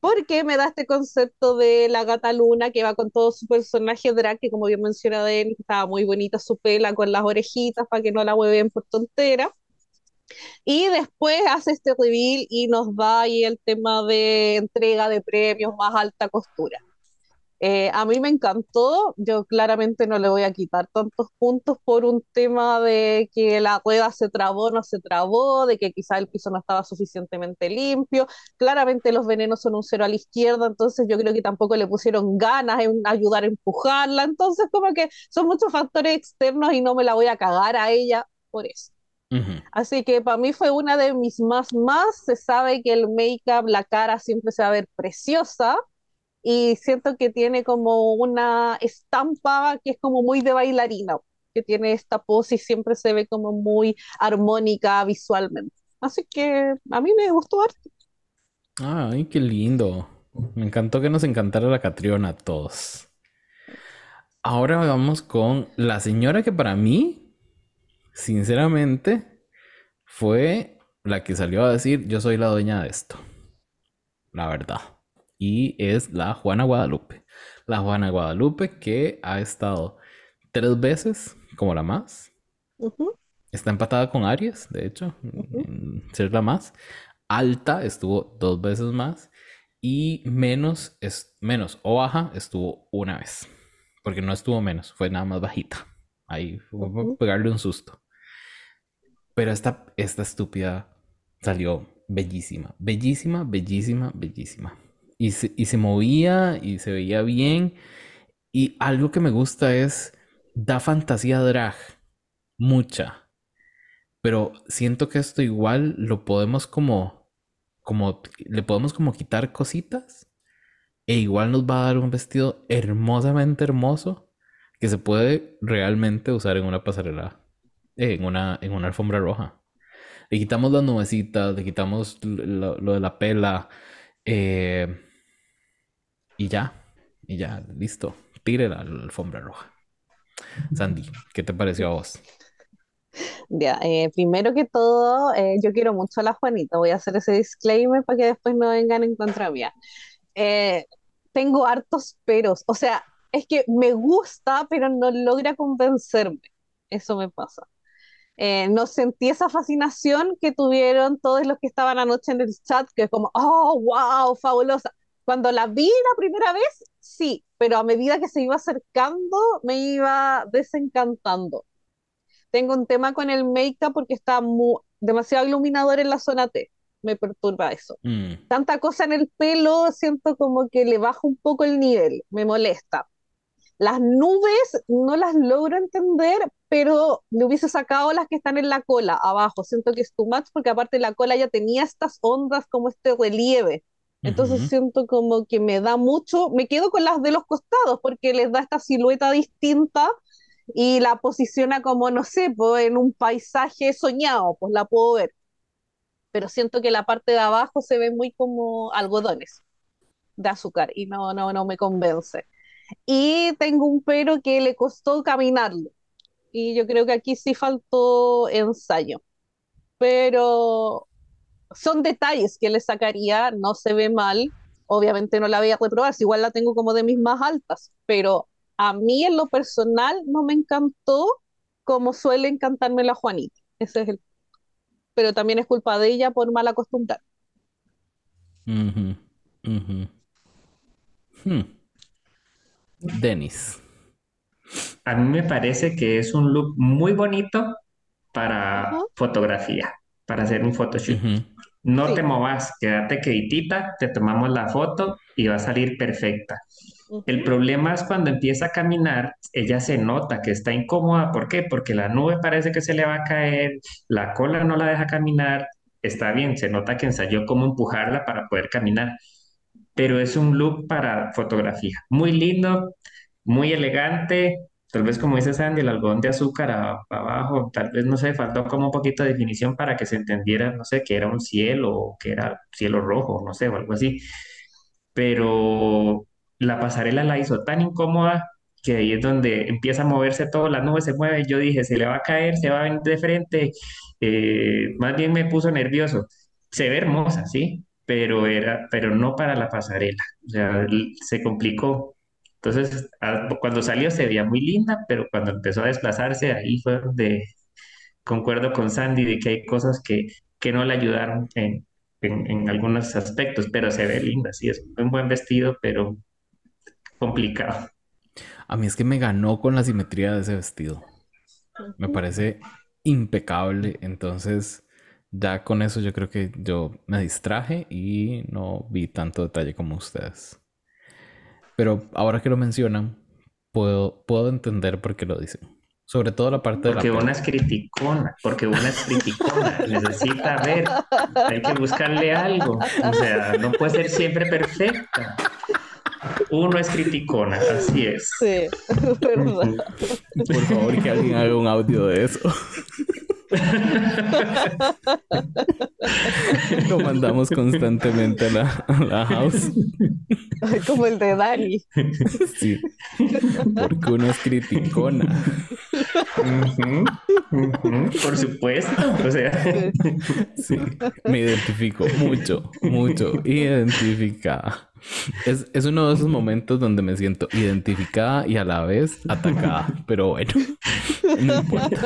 Porque me da este concepto de la gata Luna que va con todo su personaje drag, que como bien mencionado él, estaba muy bonita su pela con las orejitas para que no la hueven por tontera. Y después hace este reveal y nos da ahí el tema de entrega de premios más alta costura. Eh, a mí me encantó, yo claramente no le voy a quitar tantos puntos por un tema de que la rueda se trabó, no se trabó, de que quizá el piso no estaba suficientemente limpio, claramente los venenos son un cero a la izquierda, entonces yo creo que tampoco le pusieron ganas en ayudar a empujarla, entonces como que son muchos factores externos y no me la voy a cagar a ella por eso. Así que para mí fue una de mis más más. Se sabe que el make-up, la cara siempre se va a ver preciosa y siento que tiene como una estampa que es como muy de bailarina, que tiene esta pose y siempre se ve como muy armónica visualmente. Así que a mí me gustó harto. Ay, qué lindo. Me encantó que nos encantara la Catriona a todos. Ahora vamos con la señora que para mí, sinceramente, fue la que salió a decir, yo soy la dueña de esto. La verdad. Y es la Juana Guadalupe. La Juana Guadalupe que ha estado tres veces como la más. Está empatada con Aries, de hecho, en ser la más. Alta estuvo dos veces más. Y menos, es, menos o baja estuvo una vez. Porque no estuvo menos, fue nada más bajita. Ahí fue Ujú. pegarle un susto. Pero esta, esta estúpida salió bellísima, bellísima, bellísima, bellísima. Y se, y se movía y se veía bien. Y algo que me gusta es, da fantasía drag, mucha. Pero siento que esto igual lo podemos como, como, le podemos como quitar cositas. E igual nos va a dar un vestido hermosamente hermoso que se puede realmente usar en una pasarela, eh, en una, en una alfombra roja. Le quitamos las nubecitas, le quitamos lo, lo de la pela. eh, y ya, y ya, listo. Tire la, alfombra roja. Sandy, ¿qué te pareció a vos? Ya, eh, primero que todo, eh, yo quiero mucho a la Juanita. Voy a hacer ese disclaimer para que después no vengan en contra mía. Eh, tengo hartos peros. O sea, es que me gusta, pero no logra convencerme. Eso me pasa. Eh, no sentí esa fascinación que tuvieron todos los que estaban anoche en el chat, que es como, oh, wow, fabulosa. Cuando la vi la primera vez, sí, pero a medida que se iba acercando, me iba desencantando. Tengo un tema con el make-up porque está mu- demasiado iluminador en la zona T. Me perturba eso. Mm, Tanta cosa en el pelo, siento como que le baja un poco el nivel, me molesta. Las nubes no las logro entender, pero le hubiese sacado las que están en la cola abajo. Siento que es too much porque aparte la cola ya tenía estas ondas como este relieve. Entonces ujú. siento como que me da mucho, me quedo con las de los costados porque les da esta silueta distinta y la posiciona como, no sé, pues, en un paisaje soñado, pues la puedo ver. Pero siento que la parte de abajo se ve muy como algodones de azúcar y no, no, no me convence. Y tengo un pero que le costó caminarlo. y yo creo que aquí sí faltó ensayo. Pero son detalles que le sacaría, no se ve mal. Obviamente no la voy a reprobar, si igual la tengo como de mis más altas, pero a mí en lo personal no me encantó como suele encantarme la Juanita. Ese es el. Pero también es culpa de ella por mal acostumbrar. Ujú. Hmm. Denis. A mí me parece que es un look muy bonito para fotografía, para hacer un photoshoot. No te movas, quédate quietita, te tomamos la foto y va a salir perfecta. El problema es cuando empieza a caminar, ella se nota que está incómoda. ¿Por qué? Porque la nube parece que se le va a caer, la cola no la deja caminar. Está bien, se nota que ensayó cómo empujarla para poder caminar, pero es un look para fotografía. Muy lindo, muy elegante. Tal vez como dice Sandy, el algodón de azúcar abajo, tal vez no sé, faltó como un poquito de definición para que se entendiera, no sé, que era un cielo o que era cielo rojo, no sé, o algo así. Pero la pasarela la hizo tan incómoda que ahí es donde empieza a moverse todo, la nube se mueve, yo dije, se le va a caer, se va a venir de frente, eh, más bien me puso nervioso. Se ve hermosa, sí, pero era, pero no para la pasarela, o sea, se complicó. Entonces, a- cuando salió se veía muy linda, pero cuando empezó a desplazarse, ahí fue donde concuerdo con Sandy de que hay cosas que, que no le ayudaron en, en, en algunos aspectos, pero se ve linda, sí, es un buen vestido, pero complicado. A mí es que me ganó con la simetría de ese vestido. Me parece impecable. Entonces, ya con eso yo creo que yo me distraje y no vi tanto detalle como ustedes. Pero ahora que lo mencionan, puedo, puedo entender por qué lo dicen. Sobre todo la parte de la Porque una es criticona, porque una es criticona, necesita ver, hay que buscarle algo, o sea, no puede ser siempre perfecta. Uno es criticona, así es. Sí, verdad. Por favor, que alguien haga un audio de eso. Lo mandamos constantemente a la, a la house. Como el de Dani. Sí, porque uno es criticona. Por supuesto, o sea, Sí. Sí, me identifico mucho, mucho identificada. Es, es uno de esos momentos donde me siento identificada y a la vez atacada, pero bueno, no importa.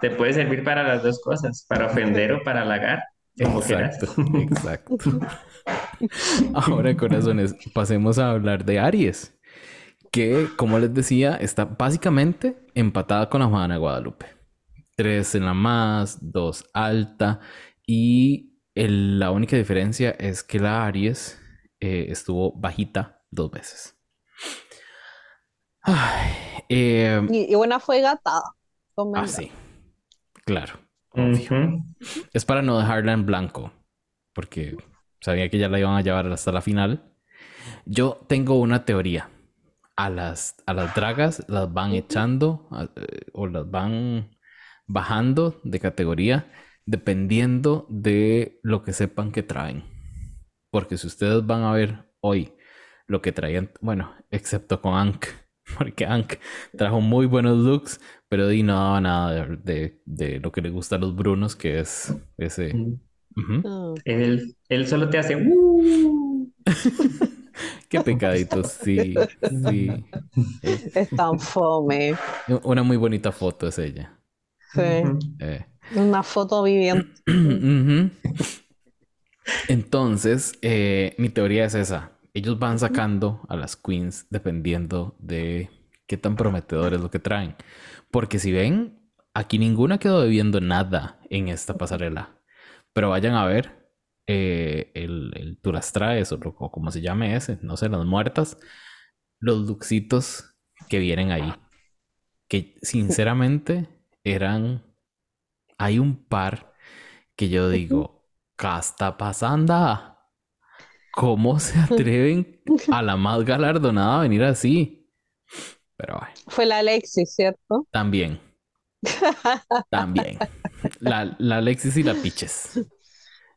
te puede servir para las dos cosas, para ofender o para halagar, como quieras. Exacto, exacto. Ahora, corazones, pasemos a hablar de Aries, que, como les decía, está básicamente empatada con la Juana Guadalupe. Tres en la más, dos alta, y el- la única diferencia es que la Aries eh, estuvo bajita dos veces. Ay, eh, Y, y una fue gatada. ah, sí, claro. Es para no dejarla en blanco, porque sabía que ya la iban a llevar hasta la final. Yo tengo una teoría. A las, a las dragas las van echando a- eh, o las van bajando de categoría dependiendo de lo que sepan que traen. Porque si ustedes van a ver hoy lo que traían, bueno, excepto con Ank, porque Ank trajo muy buenos looks, pero di no daba nada de, de- de lo que le gusta a los Brunos, que es ese. Mm. Él, él solo te hace "Uh". Qué pecaditos, sí, sí. Es tan fome. una muy bonita foto es ella. Sí. Eh, Una foto viviente. Entonces, eh, mi teoría es esa. Ellos van sacando a las queens dependiendo de qué tan prometedor es lo que traen. Porque si ven, aquí ninguna quedó debiendo nada en esta pasarela. Pero vayan a ver eh, el, el Tú las traes o, o como se llame ese, no sé, las muertas, los luxitos que vienen ahí. Que sinceramente eran. Hay un par que yo digo, ¿qué está pasando? ¿Cómo se atreven a la más galardonada a venir así? Pero bueno, Fue la Alexis, ¿cierto? también, también. La, la Alexis y la Piches.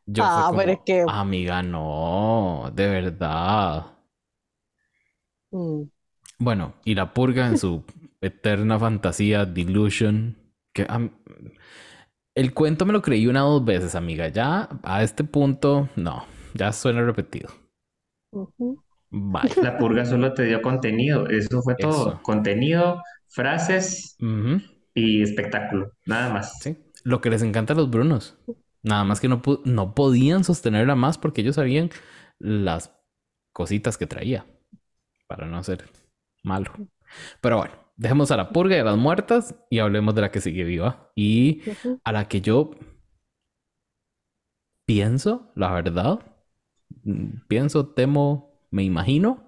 Yo Ah, pero es que- amiga, no, de verdad. Mm. Bueno, y la purga en su Eterna Fantasía, Delusion. Que, el cuento me lo creí una o dos veces, amiga. Ya a este punto, no, ya suena repetido. La purga solo te dio contenido, eso fue todo. Contenido, frases y espectáculo, nada más. Sí, lo que les encanta a los Brunos. Nada más que no, no podían sostenerla más porque ellos sabían las cositas que traía para no ser malo. Pero bueno, dejemos a la purga y a las muertas y hablemos de la que sigue viva y a la que yo pienso, la verdad, mm, pienso, temo, me imagino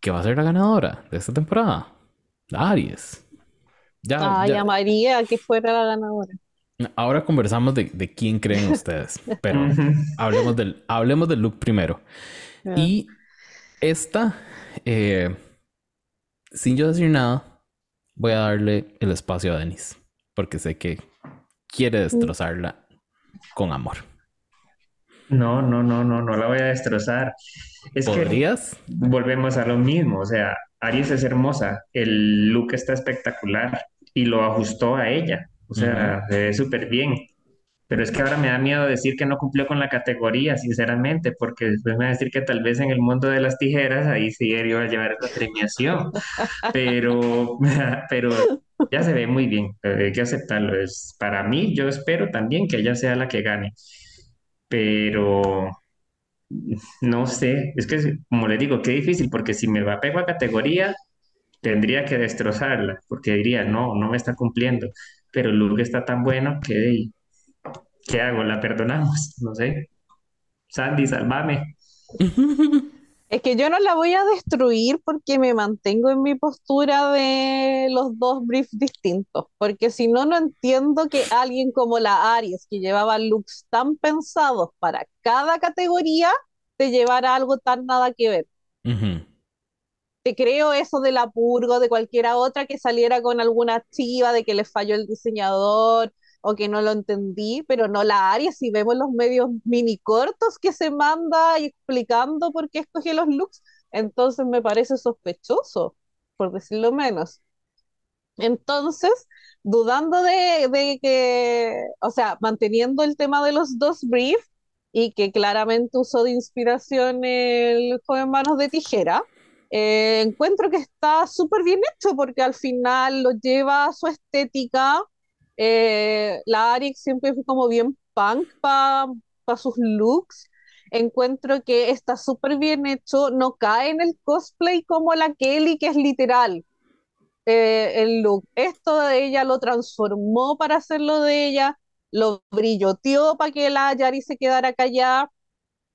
que va a ser la ganadora de esta temporada. Aries. Ya, Ay, llamaría que fuera la ganadora. Ahora conversamos de, quién creen ustedes, pero hablemos del, hablemos del look primero. Y esta, eh, sin yo decir nada, voy a darle el espacio a Denis, porque sé que quiere destrozarla con amor. No, no, no, no, no la voy a destrozar. Es ¿Podrías? que volvemos a lo mismo, o sea, Aries es hermosa, el look está espectacular y lo ajustó a ella, o sea, se ve súper bien. Pero es que ahora me da miedo decir que no cumplió con la categoría, sinceramente, porque después me va a decir que tal vez en el mundo de las tijeras ahí sí iba a llevar esa premiación. Pero, pero ya se ve muy bien, hay que aceptarlo. Es, para mí, yo espero también que ella sea la que gane. Pero no sé, es que como le digo, qué difícil, porque si me va a categoría, tendría que destrozarla, porque diría, no, no me está cumpliendo, pero look está tan bueno que, ¿qué hago? ¿La perdonamos? No sé. Sandy, salvame. Es que yo no la voy a destruir porque me mantengo en mi postura de los dos briefs distintos, porque si no, no entiendo que alguien como la Aries, que llevaba looks tan pensados para cada categoría, te llevara algo tan nada que ver. Te creo eso de la Purgo, de cualquiera otra que saliera con alguna chiva de que le falló el diseñador o que no lo entendí, pero no la Aries, si vemos los medios mini cortos que se manda explicando por qué escogió los looks, entonces me parece sospechoso, por decirlo menos. Entonces, dudando de, de, que, o sea, manteniendo el tema de los dos briefs y que claramente usó de inspiración el joven Manos de Tijera, eh, encuentro que está súper bien hecho porque al final lo lleva a su estética eh, la Arix siempre fue como bien punk para sus looks. Encuentro que está súper bien hecho, no cae en el cosplay como la Kelly, que es literal eh, el look. Esto de ella lo transformó para hacerlo de ella, lo brilloteó para que la Yari se quedara callada.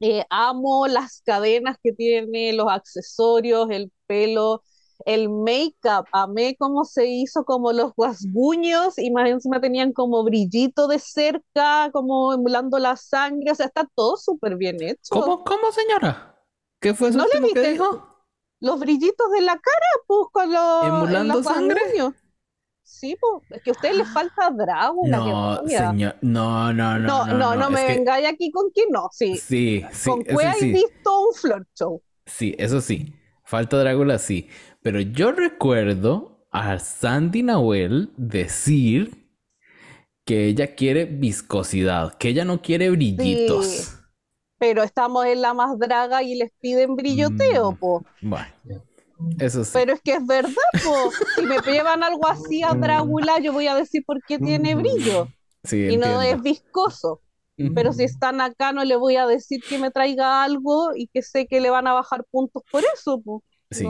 Eh, amo las cadenas que tiene, los accesorios, el pelo, el make-up, amé cómo se hizo como los rasguños y más encima tenían como brillito de cerca, como emulando la sangre, o sea, está todo súper bien hecho. ¿Cómo, cómo señora? ¿Qué fue eso ¿No le que dijo? Los brillitos de la cara, pues, con los... ¿Emulando sangre? Sí, pues, es que a ustedes les falta Drácula. No, señor, no, no, no. No, no, no, me vengáis aquí con que no, sí. Sí, sí. Con que sí. visto un floor show. Sí, eso sí. Falta Drácula, sí. Pero yo recuerdo a Sandy Nahuel decir que ella quiere viscosidad, que ella no quiere brillitos. pero estamos en la más draga y les piden brilloteo, mm, po. Bueno, eso sí. Pero es que es verdad, po. si me llevan algo así a Drácula, yo voy a decir por qué tiene brillo. Sí, y no es viscoso. Pero si están acá, no le voy a decir que me traiga algo y que sé que le van a bajar puntos por eso. Po. Sí.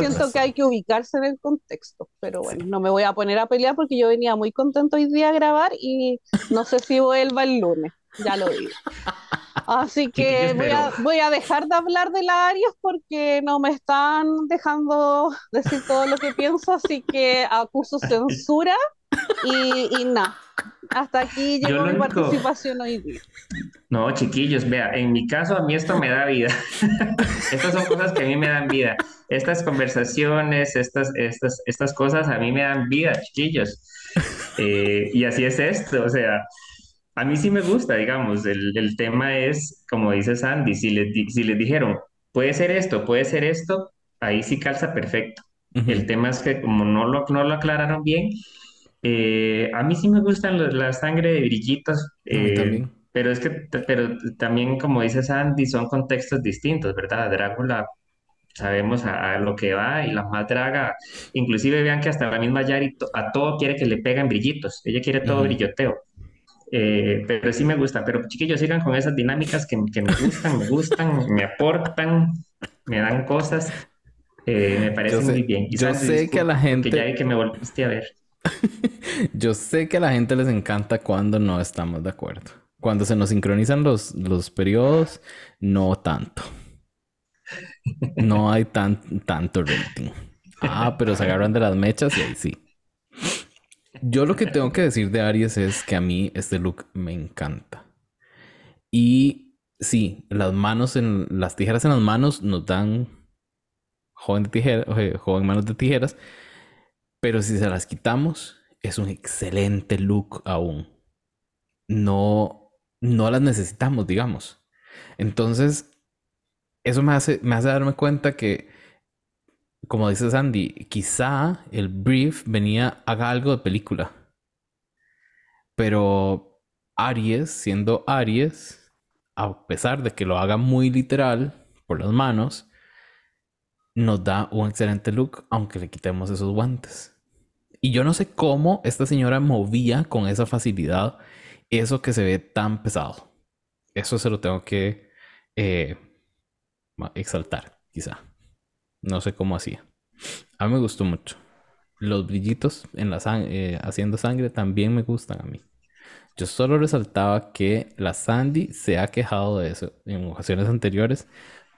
Siento que hay que ubicarse en el contexto, pero bueno, no me voy a poner a pelear porque yo venía muy contento hoy día a grabar y no sé si vuelva el lunes, ya lo digo. Así que voy a, voy a dejar de hablar de la Arias porque no me están dejando decir todo lo que pienso, así que acuso censura y, y nada. Hasta aquí llegó mi participación hoy día. No, chiquillos, vea, en mi caso a mí esto me da vida. estas son cosas que a mí me dan vida. Estas conversaciones, estas, estas, estas cosas a mí me dan vida, chiquillos. Eh, y así es esto, o sea, a mí sí me gusta, digamos, el, el tema es, como dice Sandy, si les, si les dijeron, puede ser esto, puede ser esto, ahí sí calza perfecto. El tema es que como no lo, no lo aclararon bien, eh, a mí sí me gustan la, la sangre de brillitos, eh, también. pero es que pero también, como dice Sandy, son contextos distintos, ¿verdad? Drácula sabemos a, a lo que va y la más draga, inclusive vean que hasta la misma Yari to- a todo quiere que le peguen brillitos, ella quiere todo brilloteo. Eh, pero sí me gusta, pero chiquillos sigan con esas dinámicas que, que me gustan, me gustan, me aportan, me dan cosas, eh, me Yo parecen muy bien. Y yo Sandy, sé que a la disculpa, porque ya gente, que me volviste a ver. Yo sé que a la gente les encanta cuando no estamos de acuerdo. Cuando se nos sincronizan los, los periodos, no tanto. No hay tan, tanto rating. Ah, pero se agarran de las mechas y ahí sí. Yo lo que tengo que decir de Aries es que a mí este look me encanta. Y sí, las manos en las tijeras en las manos nos dan joven de tijera, eh, joven manos de tijeras, pero si se las quitamos es un excelente look aún. No no las necesitamos, digamos. Entonces, eso me hace me hace darme cuenta que como dice Sandy, quizá el brief venía haga algo de película. Pero Aries, siendo Aries, a pesar de que lo haga muy literal por las manos, nos da un excelente look, aunque le quitemos esos guantes. Y yo no sé cómo esta señora movía con esa facilidad eso que se ve tan pesado. Eso se lo tengo que eh, exaltar, quizá. No sé cómo hacía. A mí me gustó mucho. Los brillitos en la sangre, haciendo sangre también me gustan a mí. Yo solo resaltaba que la Sandy se ha quejado de eso en ocasiones anteriores,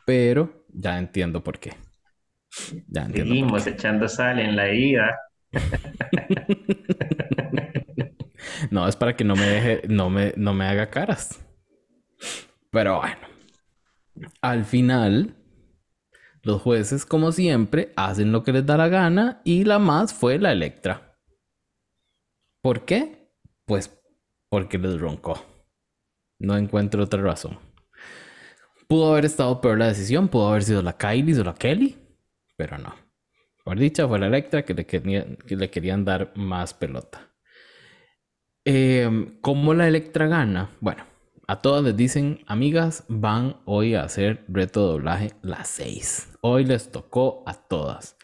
pero ya entiendo por qué. Ya Seguimos echando sal en la herida. No, es para que no me deje, no me, no me haga caras. Pero bueno, al final, los jueces, como siempre, hacen lo que les da la gana y la más fue la Electra. ¿Por qué? Pues porque les roncó. No encuentro otra razón. Pudo haber estado peor la decisión, pudo haber sido la Kylie o la Kelly, pero no. Por dicha fue la Electra que le, quería- que le querían dar más pelota. Eh, ¿cómo la Electra gana? Bueno, a todas les dicen, amigas, van hoy a hacer reto doblaje las 6. Hoy les tocó a todas.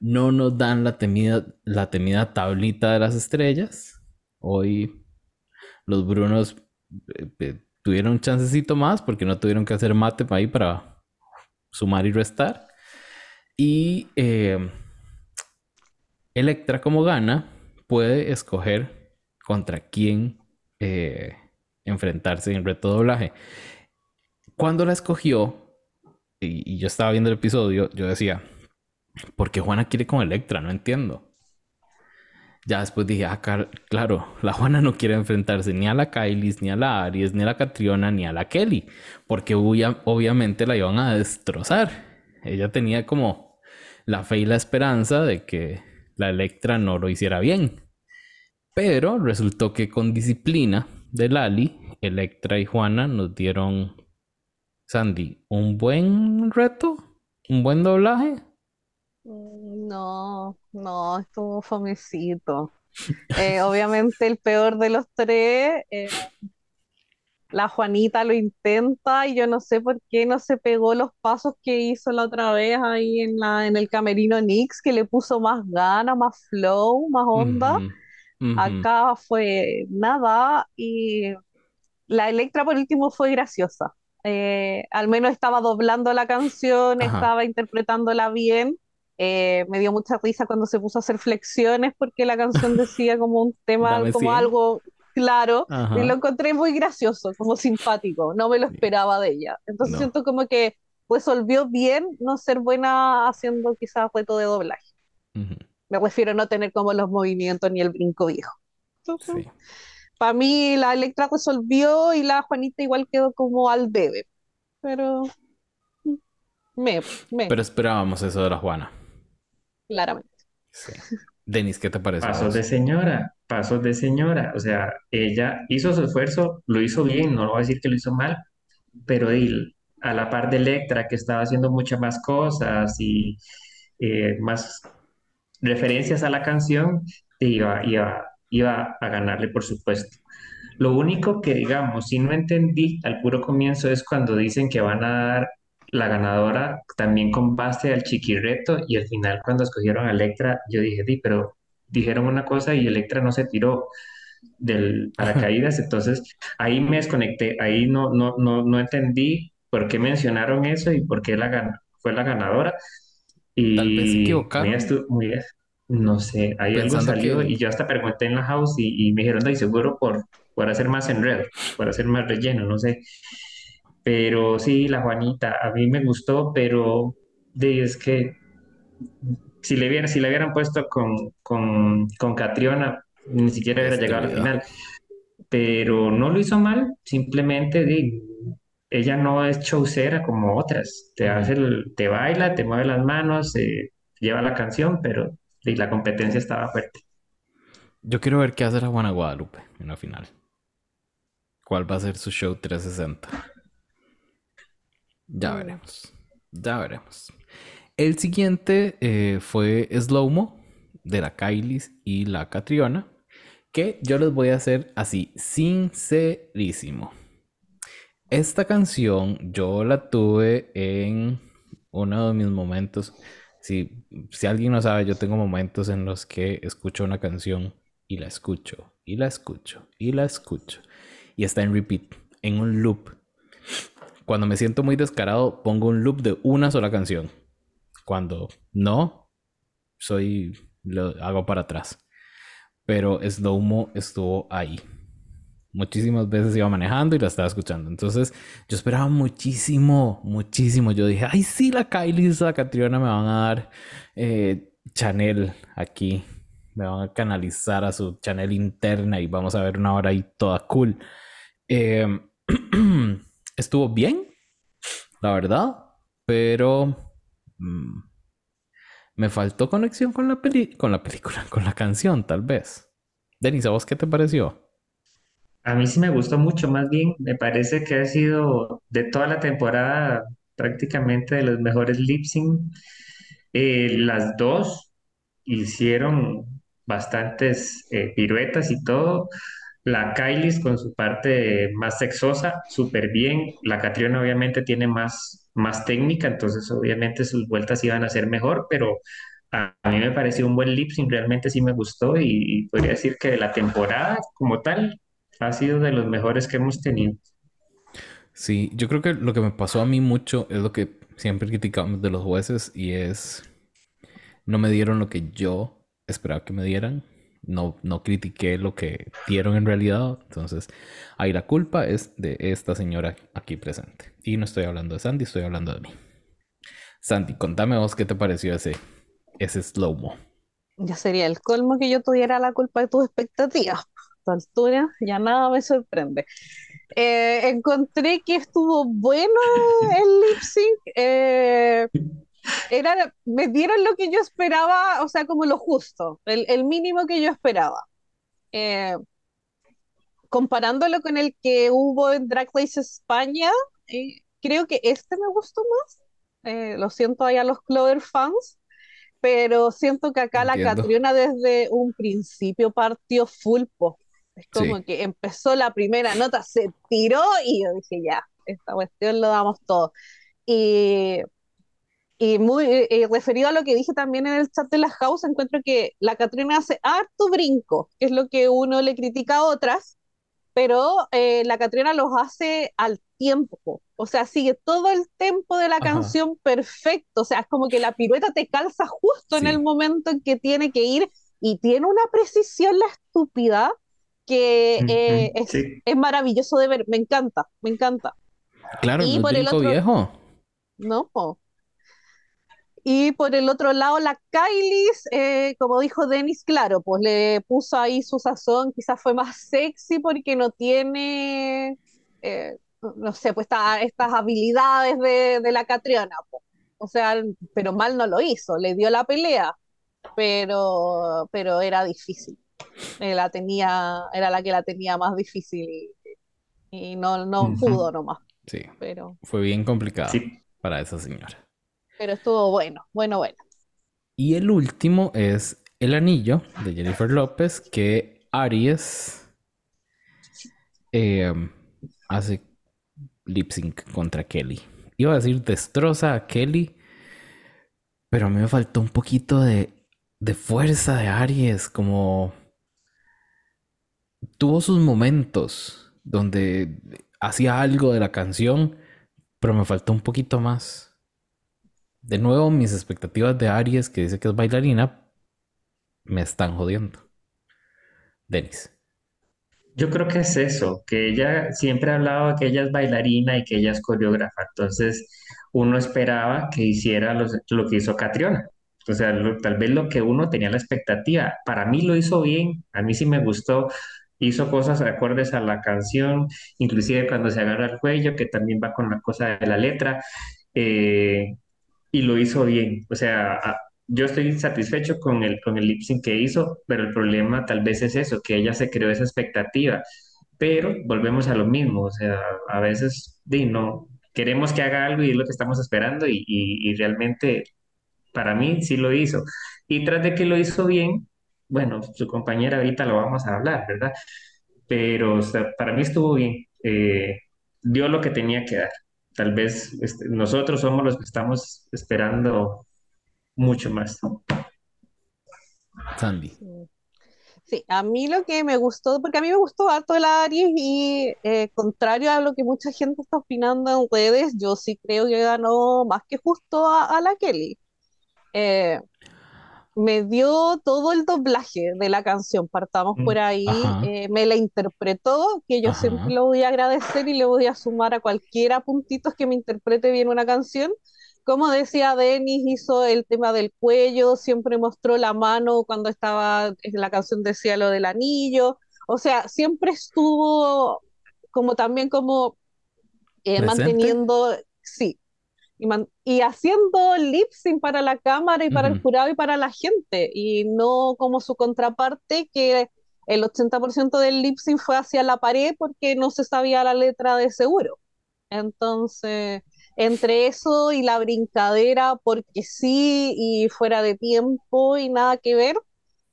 No nos dan la temida, la temida tablita de las estrellas. Hoy los Brunos eh, eh, tuvieron un chancecito más porque no tuvieron que hacer mate para ahí para sumar y restar. Y eh, Electra, como gana, puede escoger contra quién eh, enfrentarse en reto doblaje. Cuando la escogió, y, yo estaba viendo el episodio, yo decía, ¿por qué Juana quiere con Electra? No entiendo. Ya después dije, ah, claro, la Juana no quiere enfrentarse ni a la Kylie, ni a la Aries, ni a la Catriona, ni a la Kelly, porque obvia- obviamente la iban a destrozar. Ella tenía como la fe y la esperanza de que la Electra no lo hiciera bien. Pero resultó que con disciplina de Lali, Electra y Juana nos dieron, Sandy, un buen reto, un buen doblaje. Mm, No, no, estuvo famecito. Eh, obviamente el peor de los tres, eh, la Juanita lo intenta y yo no sé por qué no se pegó los pasos que hizo la otra vez ahí en la, en el camerino Nix, que le puso más ganas, más flow, más onda. Acá fue nada y la Electra por último fue graciosa. Eh, al menos estaba doblando la canción, Ajá. estaba interpretándola bien. Eh, me dio mucha risa cuando se puso a hacer flexiones porque la canción decía como un tema, Dame como 100. algo claro. Y lo encontré muy gracioso, como simpático. No me lo esperaba de ella. Entonces No. siento como que resolvió bien no ser buena haciendo quizás reto de doblaje. Me refiero a no tener como los movimientos ni el brinco viejo. Entonces, Sí. para mí la Electra resolvió y la Juanita igual quedó como al debe. Pero mm, me, me, Pero esperábamos eso de la Juana. claramente. Sí. Denis, ¿qué te parece? Pasos de señora, pasos de señora. O sea, ella hizo su esfuerzo, lo hizo bien, no lo voy a decir que lo hizo mal, pero di, a la par de Electra, que estaba haciendo muchas más cosas y eh, más referencias a la canción, iba, iba, iba a ganarle, por supuesto. Lo único que, digamos, si no entendí al puro comienzo es cuando dicen que van a dar la ganadora también con base al chiquirreto y al final cuando escogieron a Electra, yo dije, di, pero dijeron una cosa y Electra no se tiró del paracaídas, entonces ahí me desconecté, ahí no, no, no, no entendí por qué mencionaron eso y por qué la fue la ganadora. Tal vez se Y muy, equivocaron muy, no sé, ahí algo salió que... y yo hasta pregunté en la house y, y me dijeron, y seguro por, por hacer más enredo, por hacer más relleno, no sé. Pero sí, la Juanita, a mí me gustó, pero de, es que si le hubieran, si le hubieran puesto con, con, con Catriona, ni siquiera hubiera Este llegado a la video. final. Pero no lo hizo mal, simplemente ella no es showcera como otras. Te hace el- te baila, te mueve las manos, eh, lleva la canción, pero di, la competencia estaba fuerte. Yo quiero ver qué hace la Juana Guadalupe en la final. ¿Cuál va a ser su show 360? Ya veremos. Ya veremos. El siguiente eh, fue Slowmo de la Kylie y la Catriona. Que yo les voy a hacer así, sincerísimo. Esta canción yo la tuve en uno de mis momentos. Si, si alguien no sabe, yo tengo momentos en los que escucho una canción y la escucho, y la escucho, y la escucho. Y está en repeat, en un loop. Cuando me siento muy descarado, pongo un loop de una sola canción. Cuando no, soy lo hago para atrás. Pero Slowmo estuvo ahí. Muchísimas veces iba manejando y la estaba escuchando. Entonces, yo esperaba muchísimo, muchísimo. Yo dije, ay, sí, la Kylie la Catriona me van a dar eh, Chanel aquí. Me van a canalizar a su Chanel interna y vamos a ver una hora ahí toda cool. Eh, estuvo bien, la verdad, pero mm, me faltó conexión con la peli con la película, con la canción, tal vez. Denis, ¿a vos qué te pareció? A mí sí me gustó mucho, más bien me parece que ha sido de toda la temporada prácticamente de los mejores lip sync. Eh, las dos hicieron bastantes eh, piruetas y todo. La Kylie con su parte más sexosa, súper bien. La Catriona obviamente tiene más, más técnica, entonces obviamente sus vueltas iban a ser mejor, pero a, mí me pareció un buen lip sync, realmente sí me gustó y, podría decir que la temporada como tal ha sido de los mejores que hemos tenido. Sí, yo creo que lo que me pasó a mí mucho es lo que siempre criticamos de los jueces y es no me dieron lo que yo esperaba que me dieran. No, no critiqué lo que dieron en realidad. Entonces, ahí la culpa es de esta señora aquí presente. Y no estoy hablando de Sandy, estoy hablando de mí. Sandy, contame vos qué te pareció ese, ese slow-mo. Ya sería el colmo que yo tuviera la culpa de tus expectativas. A esta altura ya nada me sorprende. Eh, encontré que estuvo bueno el lip sync. eh, era, me dieron lo que yo esperaba, o sea, como lo justo, el, el mínimo que yo esperaba. Eh, comparándolo con el que hubo en Drag Race España, eh, creo que este me gustó más. Eh, lo siento ahí a los Clover fans, pero siento que acá la Entiendo. Catriona desde un principio partió full po. Es como Sí. que empezó la primera nota, se tiró y yo dije, ya, esta cuestión lo damos todo. Y, y muy eh, eh, referido a lo que dije también en el chat de la house, encuentro que la Catriona hace harto brinco, que es lo que uno le critica a otras, pero eh, la Catriona los hace al tiempo. O sea, sigue todo el tempo de la Ajá. canción perfecto. O sea, es como que la pirueta te calza justo en el momento en que tiene que ir y tiene una precisión la estúpida que eh, es, sí. es maravilloso de ver. Me encanta, me encanta. Claro, Y no es por el brinco otro- viejo. ¿no? po. Y por el otro lado, la Kylie, eh, como dijo Dennis, claro, pues le puso ahí su sazón, quizás fue más sexy porque no tiene, eh, no sé, pues esta- estas habilidades de, de la Catriona, po. O sea, pero mal no lo hizo, le dio la pelea, pero, pero era difícil. Eh, la tenía, era la que la tenía más difícil y, y no, no pudo nomás. Sí. Pero, Fue bien complicado Sí. para esa señora. Pero estuvo bueno, bueno, bueno. Y el último es El Anillo de Jennifer López, que Aries eh, hace lip sync contra Kelly. Iba a decir destroza a Kelly, pero a mí me faltó un poquito de, de fuerza de Aries, como tuvo sus momentos donde hacía algo de la canción, pero me faltó un poquito más. De nuevo, mis expectativas de Aries, que dice que es bailarina, me están jodiendo. Denis. Yo creo que es eso, que ella siempre ha hablado que ella es bailarina y que ella es coreógrafa. Entonces, uno esperaba que hiciera lo que hizo Catriona. O sea, tal vez lo que uno tenía la expectativa. Para mí lo hizo bien, a mí sí me gustó. Hizo cosas acordes a la canción, inclusive cuando se agarra el cuello, que también va con la cosa de la letra. Eh, y lo hizo bien. O sea, yo estoy satisfecho con el, con el lip sync que hizo, pero el problema tal vez es eso, que ella se creó esa expectativa. Pero volvemos a lo mismo, o sea, a veces di, no, queremos que haga algo y es lo que estamos esperando y, y- realmente para mí sí lo hizo. Y tras de que lo hizo bien, bueno, su compañera ahorita lo vamos a hablar, ¿verdad? Pero para mí estuvo bien, eh, dio lo que tenía que dar. Tal vez este, nosotros somos los que estamos esperando mucho más. Sandy. Sí. A mí lo que me gustó, porque a mí me gustó harto el Aries y eh, contrario a lo que mucha gente está opinando en redes, yo sí creo que ganó más que justo a, a la Kelly. Eh, me dio todo el doblaje de la canción, partamos Mm, por ahí, eh, me la interpretó, que yo siempre Ajá. lo voy a agradecer y le voy a sumar a cualquiera puntitos que me interprete bien una canción. Como decía Denis, hizo el tema del cuello, siempre mostró la mano cuando estaba, en la canción decía lo del anillo, o sea, siempre estuvo como también como eh, manteniendo, sí, y, haciendo lip sync para la cámara y para el jurado y para la gente, y no como su contraparte, que el 80% del lip sync fue hacia la pared porque no se sabía la letra de seguro. Entonces, entre eso y la brincadera, porque sí, y fuera de tiempo y nada que ver,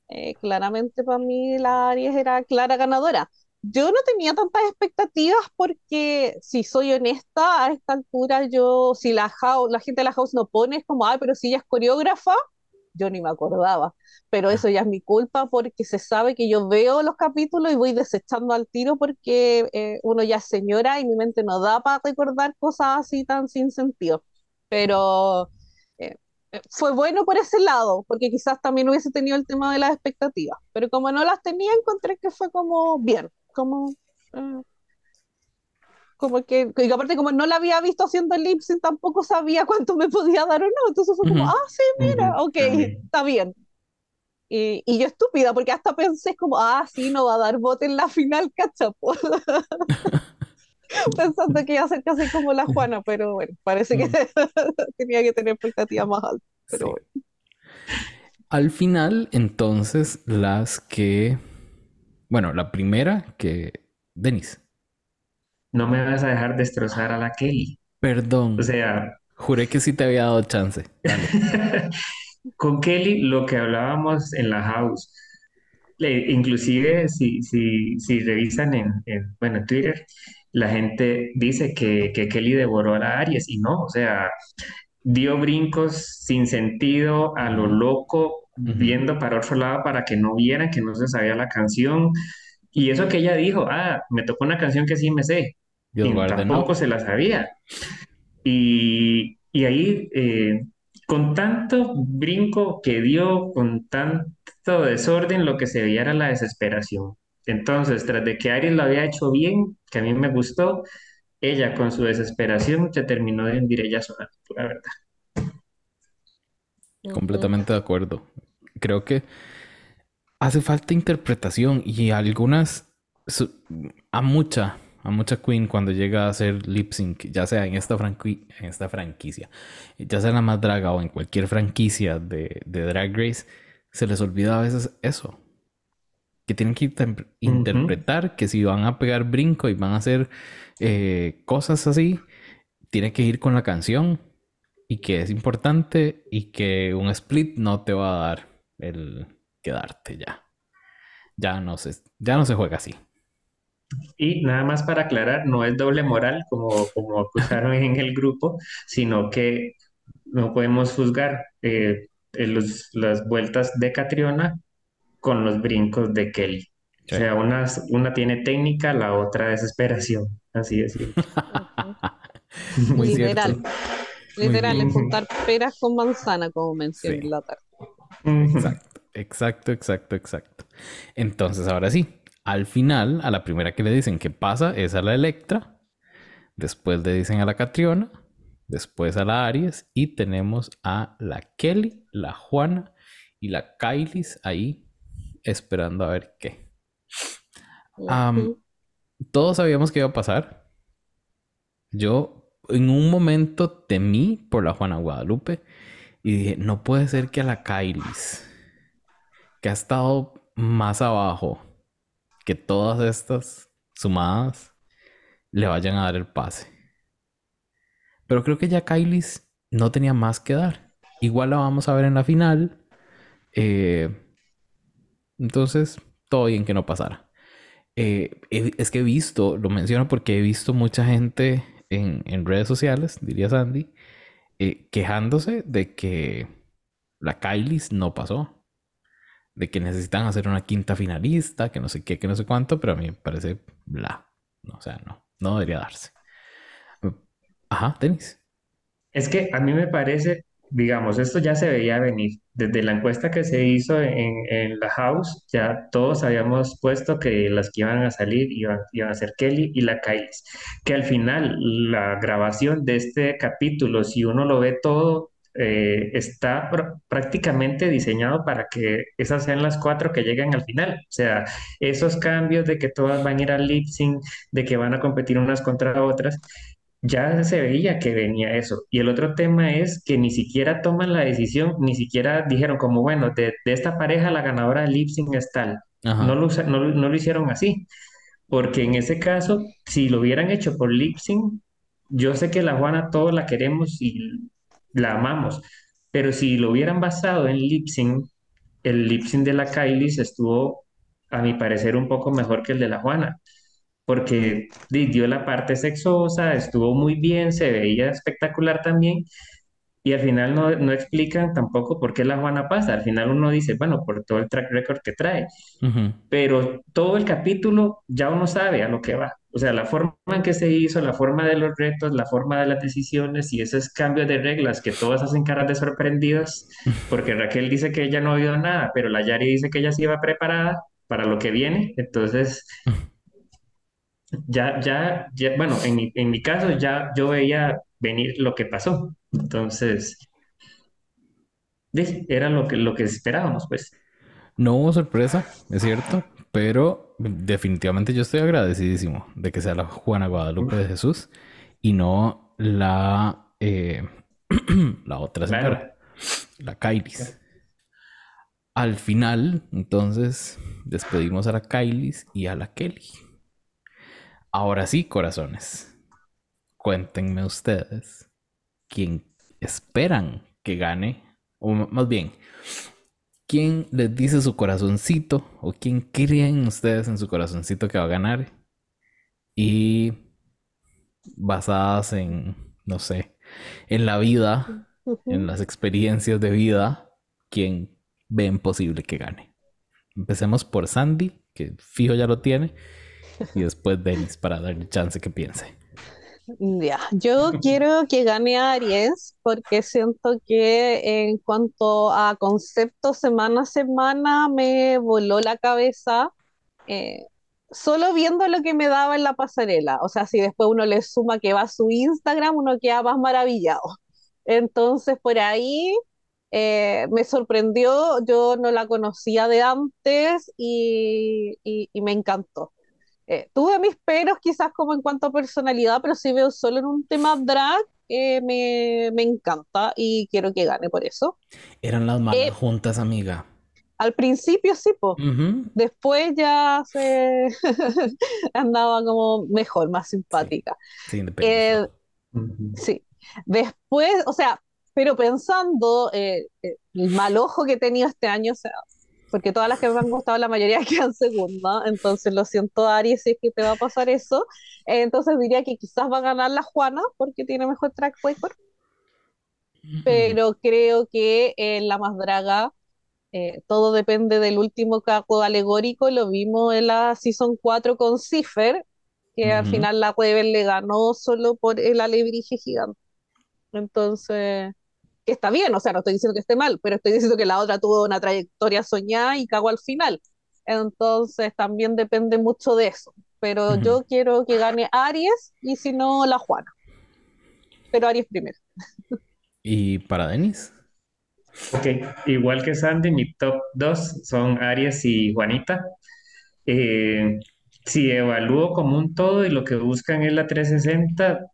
eh, claramente para mí la Aries era clara ganadora. Yo no tenía tantas expectativas porque, si soy honesta, a esta altura yo, si la, house, la gente de la house no pone, es como, ay, pero si ella es coreógrafa, yo ni me acordaba. Pero eso ya es mi culpa porque se sabe que yo veo los capítulos y voy desechando al tiro porque eh, uno ya es señora y mi mente no da para recordar cosas así tan sin sentido. Pero eh, eh, fue bueno por ese lado, porque quizás también hubiese tenido el tema de las expectativas, pero como no las tenía, encontré que fue como bien, como, eh, como que, que aparte como no la había visto haciendo el lip sync, tampoco sabía cuánto me podía dar o no, entonces fue como, Ujú. ah, sí, mira, Ujú, ok, también. está bien. Y, y yo estúpida, porque hasta pensé como, ah, sí, no va a dar bote en la final, cachapo. Pensando que iba a ser casi como la Juana, pero bueno, parece que Mm. tenía que tener expectativas más altas. Pero Sí. bueno. Al final, entonces, las que. Bueno, la primera que. Denis. No me vas a dejar destrozar a la Kelly. Perdón. O sea, Juré que sí te había dado chance. Dale. con Kelly lo que hablábamos en la house, le- inclusive si, si, si revisan en, en, bueno, en Twitter, la gente dice que, que Kelly devoró a la Aries y no, o sea, dio brincos sin sentido, a lo Ujú. Viendo para otro lado para que no vieran que no se sabía la canción. Y eso que ella dijo, ah, me tocó una canción que sí me sé, Dios y guarde, tampoco no. se la sabía. Y, y ahí, eh, con tanto brinco que dio, con tanto desorden, lo que se veía era la desesperación. Entonces, tras de que Aries lo había hecho bien, que a mí me gustó, ella con su desesperación se terminó de hundir ella sola, la verdad. Completamente de acuerdo. Creo que hace falta interpretación y algunas. A mucha. A mucha Queen cuando llega a hacer lip sync, ya sea en esta, franqui- en esta franquicia, ya sea en la más draga o en cualquier franquicia de, de Drag Race, se les olvida a veces eso. que tienen que interpretar, que si van a pegar brinco y van a hacer eh, cosas así, tiene que ir con la canción y que es importante y que un split no te va a dar el quedarte ya. Ya no se, ya no se juega así. Y nada más para aclarar, no es doble moral como, como acusaron en el grupo, sino que no podemos juzgar eh, las vueltas de Catriona con los brincos de Kelly. O sea, una, una tiene técnica, la otra desesperación. Así es. Muy Literal. Literal, es juntar peras con manzana, como mencioné en la tarde. Exacto, exacto, exacto, exacto. Entonces, ahora sí, al final, a la primera que le dicen que pasa es a la Electra, después le dicen a la Catriona, después a la Aries y tenemos a la Kelly, la Juana y la Kailis ahí esperando a ver qué. todos sabíamos que iba a pasar. Yo en un momento temí por la Juana Guadalupe y dije, no puede ser que a la Kailis, que ha estado más abajo que todas estas sumadas, le vayan a dar el pase. Pero creo que ya Kailis no tenía más que dar. Igual la vamos a ver en la final. Eh, entonces, todo bien que no pasara. Eh, es que he visto, lo menciono porque he visto mucha gente en, redes sociales, diría Sandy, eh, quejándose de que la Kailis no pasó. De que necesitan hacer una quinta finalista, que no sé qué, que no sé cuánto, pero a mí me parece bla. O sea, no, no debería darse. Ajá, tenis. Es que a mí me parece, digamos, esto ya se veía venir. Desde la encuesta que se hizo en, la House, ya todos habíamos puesto que las que iban a salir iban, iban a ser Kelly y la Kylie. Que al final, la grabación de este capítulo, si uno lo ve todo, eh, está prácticamente diseñado para que esas sean las cuatro que lleguen al final. O sea, esos cambios de que todas van a ir al lip sync, de que van a competir unas contra otras, ya se veía que venía eso. Y el otro tema es que ni siquiera toman la decisión, ni siquiera dijeron como, bueno, de, esta pareja la ganadora de lip sync es tal. No lo, no, lo hicieron así. Porque en ese caso, si lo hubieran hecho por lip sync, yo sé que la Juana todos la queremos y la amamos. Pero si lo hubieran basado en lip sync, el lip sync de la Kylie estuvo, a mi parecer, un poco mejor que el de la Juana porque dio la parte sexosa, estuvo muy bien, se veía espectacular también, y al final no, no, explican tampoco por qué la Juana pasa. Al final uno dice, bueno, por todo el track record que trae, pero todo el capítulo ya uno sabe a lo que va. O sea, la forma en que se hizo, la forma de los retos, la forma de las decisiones y esos cambios de reglas que todas hacen caras de sorprendidas, porque Raquel dice que ella no ha oído nada, pero la Yari dice que ella sí iba preparada para lo que viene. Entonces, ya, ya, ya, bueno, en mi, en mi caso ya yo veía venir lo que pasó. Entonces, era lo que, lo que esperábamos, pues. No hubo sorpresa, es cierto, pero definitivamente yo estoy agradecidísimo de que sea la Juana Guadalupe de Jesús y no la, eh, la otra señora, la Kailis. Al final, entonces, despedimos a la Kailis y a la Kelly. Ahora sí, corazones. Cuéntenme ustedes quién esperan que gane, o más bien, quién les dice su corazoncito, o quién creen ustedes en su corazoncito que va a ganar. Y basadas en, no sé, en la vida, en las experiencias de vida, quién ven posible que gane. Empecemos por Sandy, que fijo ya lo tiene y después Denis para darle chance que piense. Ya, yo quiero que gane Aries porque siento que en cuanto a concepto semana a semana me voló la cabeza eh, solo viendo lo que me daba en la pasarela. O sea, si después uno le suma que va a su Instagram, uno queda más maravillado. Entonces, por ahí eh, me sorprendió, yo no la conocía de antes y me encantó. Eh, tuve mis peros quizás como en cuanto a personalidad, pero si veo solo en un tema drag, eh, me, me, encanta y quiero que gane por eso. Eran las malas eh, juntas, amiga. Al principio sí, pues. Después ya se andaba como mejor, más simpática. Sí, eh, sí. Después, o sea, pero pensando el mal ojo que he tenido este año, o sea, porque todas las que me han gustado, la mayoría quedan segunda, entonces lo siento Aries si es que te va a pasar eso, entonces diría que quizás va a ganar la Juana porque tiene mejor track record, pero creo que en la más draga eh, todo depende del último caco alegórico, lo vimos en la Season 4 con Cipher, que al final la Weber le ganó solo por el alebrije gigante. Entonces, que está bien, o sea, no estoy diciendo que esté mal, pero estoy diciendo que la otra tuvo una trayectoria soñada y cagó al final. Entonces, también depende mucho de eso. Pero yo quiero que gane Aries y si no, la Juana. Pero Aries primero. ¿Y para Denis? Ok, igual que Sandy, mi top 2 son Aries y Juanita. Eh, si evalúo como un todo y lo que buscan es la 360,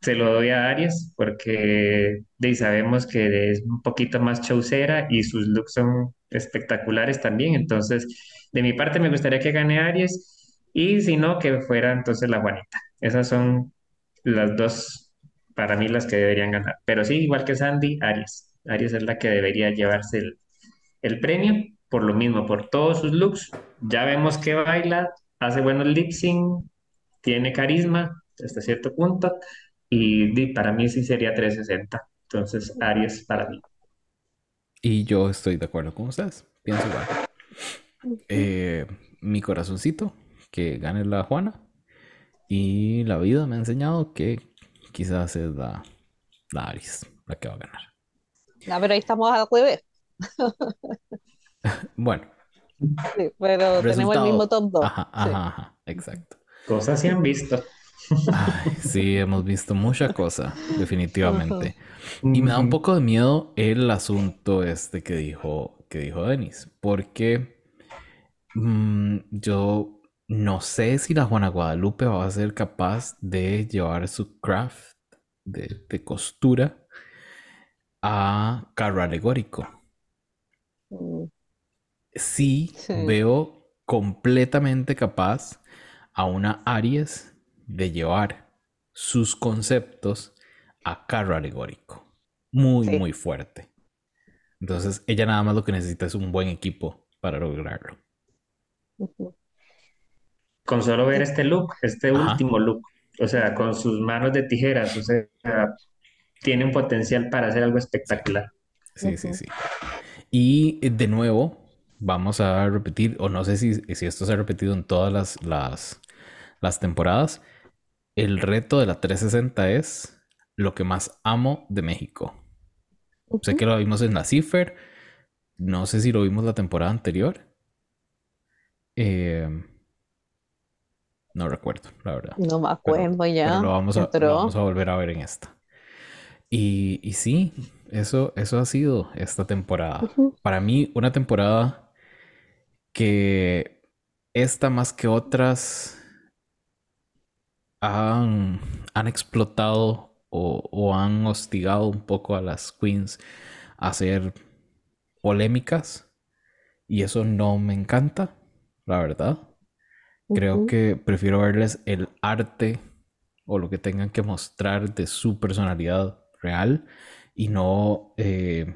se lo doy a Aries porque de, sabemos que es un poquito más chaucera y sus looks son espectaculares también. Entonces, de mi parte me gustaría que gane Aries y si no, que fuera entonces la Juanita. Esas son las dos para mí las que deberían ganar. Pero sí, igual que Sandy, Aries. Aries es la que debería llevarse el, premio, por lo mismo, por todos sus looks. Ya vemos que baila, hace buenos lip sync, tiene carisma hasta cierto punto, y para mí sí sería 360. Entonces, Aries para mí. Y yo estoy de acuerdo con ustedes. Pienso igual. Eh, mi corazoncito, que gane la Juana. Y la vida me ha enseñado que quizás es la, la Aries la que va a ganar. No, pero ahí estamos al revés. bueno. Sí, pero tenemos el mismo top 2. Ajá, ajá, exacto. Cosas se han visto. Sí, hemos visto mucha cosa, definitivamente. Y me da un poco de miedo el asunto este que dijo, que dijo Denis, porque mm, yo no sé si la Juana Guadalupe va a ser capaz de llevar su craft de, de costura a carro alegórico. Mm. Sí, veo completamente capaz a una Aries de llevar sus conceptos a carro alegórico. Muy, muy fuerte. Entonces, ella nada más lo que necesita es un buen equipo para lograrlo. Con solo ver este look, este último look, o sea, con sus manos de tijeras, o sea, tiene un potencial para hacer algo espectacular. Sí, sí, sí. Y eh, de nuevo, vamos a repetir, o no sé si, si esto se ha repetido en todas las, las, las temporadas, el reto de la 360 es lo que más amo de México. Sé que lo vimos en la Cipher, no sé si lo vimos la temporada anterior. Eh, no recuerdo, la verdad. No me acuerdo ya. lo vamos, a, lo vamos a volver a ver en esta. Y, y sí, eso, eso ha sido esta temporada. Para mí, una temporada que esta más que otras han, han explotado o, o, han hostigado un poco a las queens a hacer polémicas. Y eso no me encanta, la verdad. Creo que prefiero verles el arte o lo que tengan que mostrar de su personalidad real y no eh,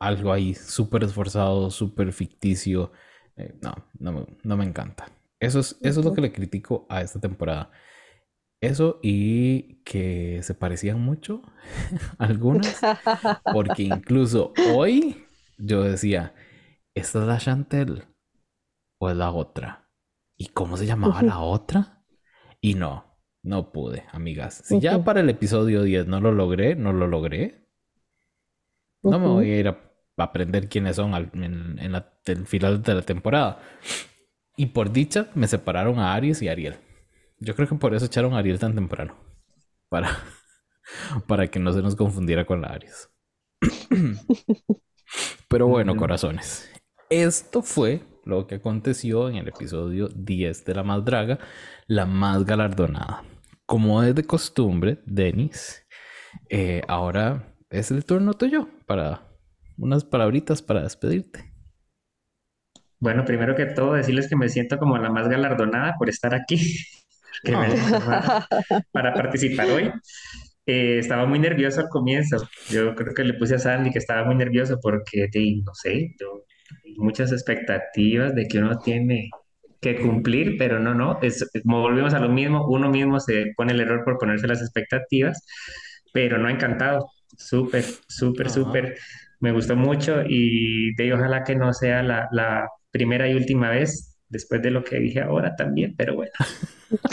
algo ahí súper esforzado, súper ficticio. Eh, no, no, me encanta. Eso es, eso es lo que le critico a esta temporada. Eso y que se parecían mucho algunas, porque incluso hoy yo decía, ¿esta es la Chantel o es la otra? ¿Y cómo se llamaba la otra? Y no, no pude, amigas. Si ya para el episodio 10 no lo logré, no lo logré. No me voy a ir a aprender quiénes son en, el final de la temporada. Y por dicha, me separaron a Aries y Ariel. Yo creo que por eso echaron a Ariel tan temprano. Para, para que no se nos confundiera con la Aries. Pero bueno, corazones. Esto fue lo que aconteció en el episodio 10 de La Más Draga, la más galardonada como es de costumbre, Denis, eh, ahora es el turno tuyo para unas palabritas para despedirte. Bueno, primero que todo, decirles que me siento como la más galardonada por estar aquí, que me para participar hoy. Eh, estaba muy nervioso al comienzo. Yo creo que le puse a Sandy que estaba muy nervioso porque, no sé, yo, muchas expectativas de que uno tiene que cumplir, pero no, no, es, volvemos a lo mismo, uno mismo se pone el error por ponerse las expectativas, pero no encantado, súper, súper, súper, me gustó mucho y de ojalá que no sea la, la primera y última vez después de lo que dije ahora también, pero bueno.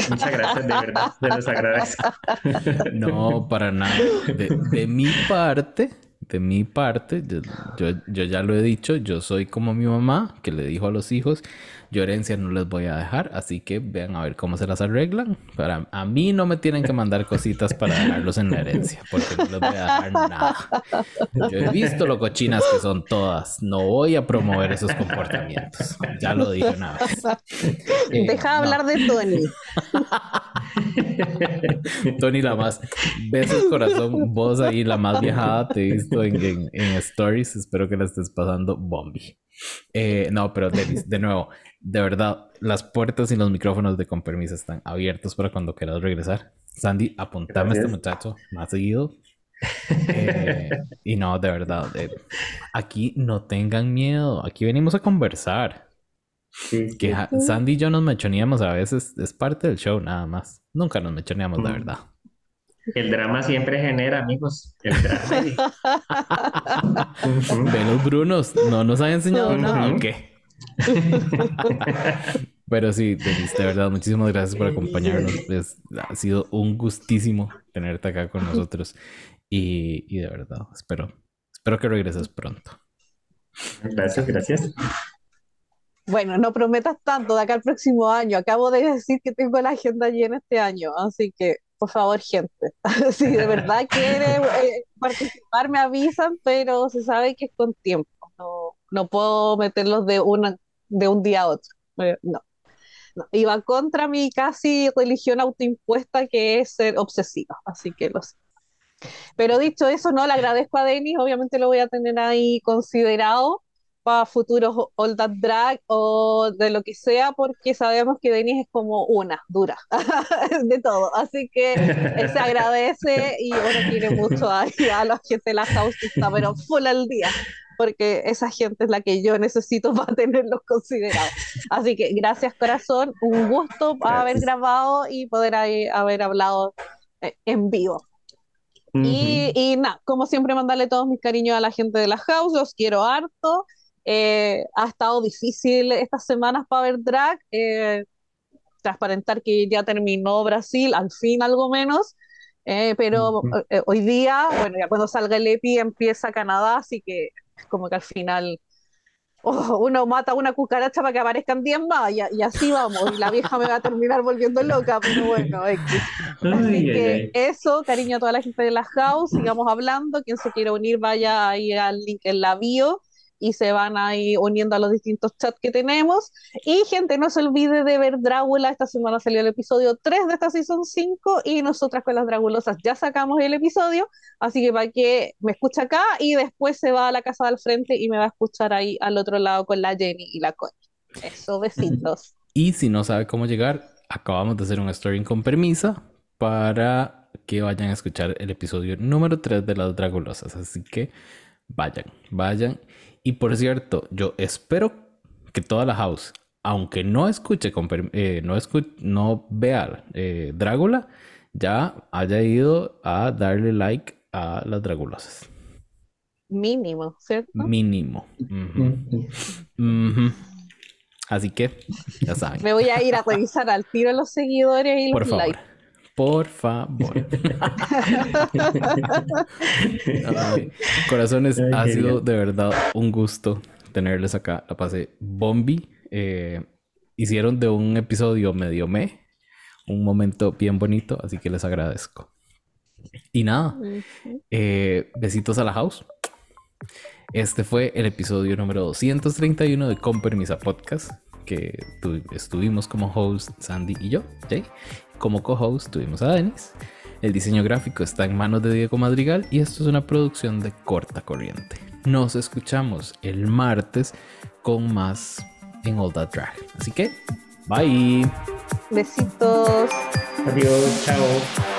Muchas gracias, de verdad, se los agradezco. No, para nada. De, mi parte, de mi parte, yo, yo, ya lo he dicho, yo soy como mi mamá, que le dijo a los hijos, yo herencia no les voy a dejar, así que vean a ver cómo se las arreglan. Para a mí no me tienen que mandar cositas para dejarlos en la herencia, porque no les voy a dejar nada. Yo he visto lo cochinas que son todas. No voy a promover esos comportamientos. Ya lo dije una vez. Eh, Deja de hablar de Tony. Tony la más. Besos corazón. Vos ahí la más viajada te he visto en, en, stories. Espero que la estés pasando bombi. Eh, no, pero de nuevo, de verdad, las puertas y los micrófonos de Con Permiso están abiertos para cuando quieras regresar. Sandy, apuntame a este muchacho más seguido. Eh, y no, de verdad, aquí no tengan miedo. Aquí venimos a conversar. que Sandy y yo nos mechoneamos a veces, es parte del show nada más. Nunca nos mechoneamos, de mm. verdad. El drama siempre genera, amigos. El drama. De los Brunos, no nos han enseñado nada. Pero sí, Denis, de verdad, muchísimas gracias por acompañarnos. ha sido un gustísimo tenerte acá con nosotros. Y, y, de verdad, espero, espero que regreses pronto. Gracias, gracias. Bueno, no prometas tanto de acá al próximo año. Acabo de decir que tengo la agenda llena este año, así que por favor, gente, si de verdad quiere eh, participar, me avisan, pero se sabe que es con tiempo. No, no puedo meterlos de, una, de un día a otro. Eh, no. no. Iba contra mi casi religión autoimpuesta que es ser obsesiva, así que lo sé. Pero dicho eso, no, le agradezco a Denis, obviamente lo voy a tener ahí considerado para futuros All That Drag o de lo que sea, porque sabemos que Denis es como una, dura, de todo. Así que se agradece y uno quiere mucho a, a la gente de la house que está, pero full al día porque esa gente es la que yo necesito para tenerlos considerados. Así que gracias corazón, un gusto haber grabado y poder haber hablado eh, en vivo. Y, y nada, como siempre, mandarle todos mis cariños a la gente de la house, los quiero harto. Eh, ha estado difícil estas semanas para ver drag. Eh, transparentar que ya terminó Brasil, al fin algo menos. pero hoy día, bueno, ya cuando salga el EPI empieza Canadá, así que como que al final oh, uno mata una cucaracha para que aparezcan 10 más y, así vamos, y la vieja me va a terminar volviendo loca, pero bueno, Así que eso, cariño a toda la gente de la house, sigamos hablando, quien se quiera unir vaya ahí al link en la bio y se van ahí uniendo a los distintos chats que tenemos. Y gente, no se olvide de ver Drácula. Esta semana salió el episodio 3 de esta season 5 y nosotras con las Dragulosas ya sacamos el episodio. Así que para que me escuche acá y después se va a la casa del frente y me va a escuchar ahí al otro lado con la Jenny y la Connie. Eso, besitos. Y si no sabe cómo llegar, acabamos de hacer un story con permisa para que vayan a escuchar el episodio número 3 de las Dragulosas. Así que vayan, vayan y por cierto, yo espero que toda la house, aunque no escuche, eh, no, no vea eh, Drácula, ya haya ido a darle like a las Dragulosas. Mínimo, ¿cierto? Mínimo. Así que, ya saben. Me voy a ir a revisar al tiro los seguidores y los likes. Por favor. corazones, ha sido de verdad un gusto tenerles acá. La pasé bombi. Eh, hicieron de un episodio medio me un momento bien bonito, así que les agradezco. Y nada, eh, besitos a la house. Este fue el episodio número 231 de Con Permisa Podcast, que estuvimos como host Sandy y yo, Jay. Como co-host tuvimos a Denis. El diseño gráfico está en manos de Diego Madrigal y esto es una producción de corta corriente. Nos escuchamos el martes con más en All That Drag. Así que, bye. Besitos. Adiós, chao.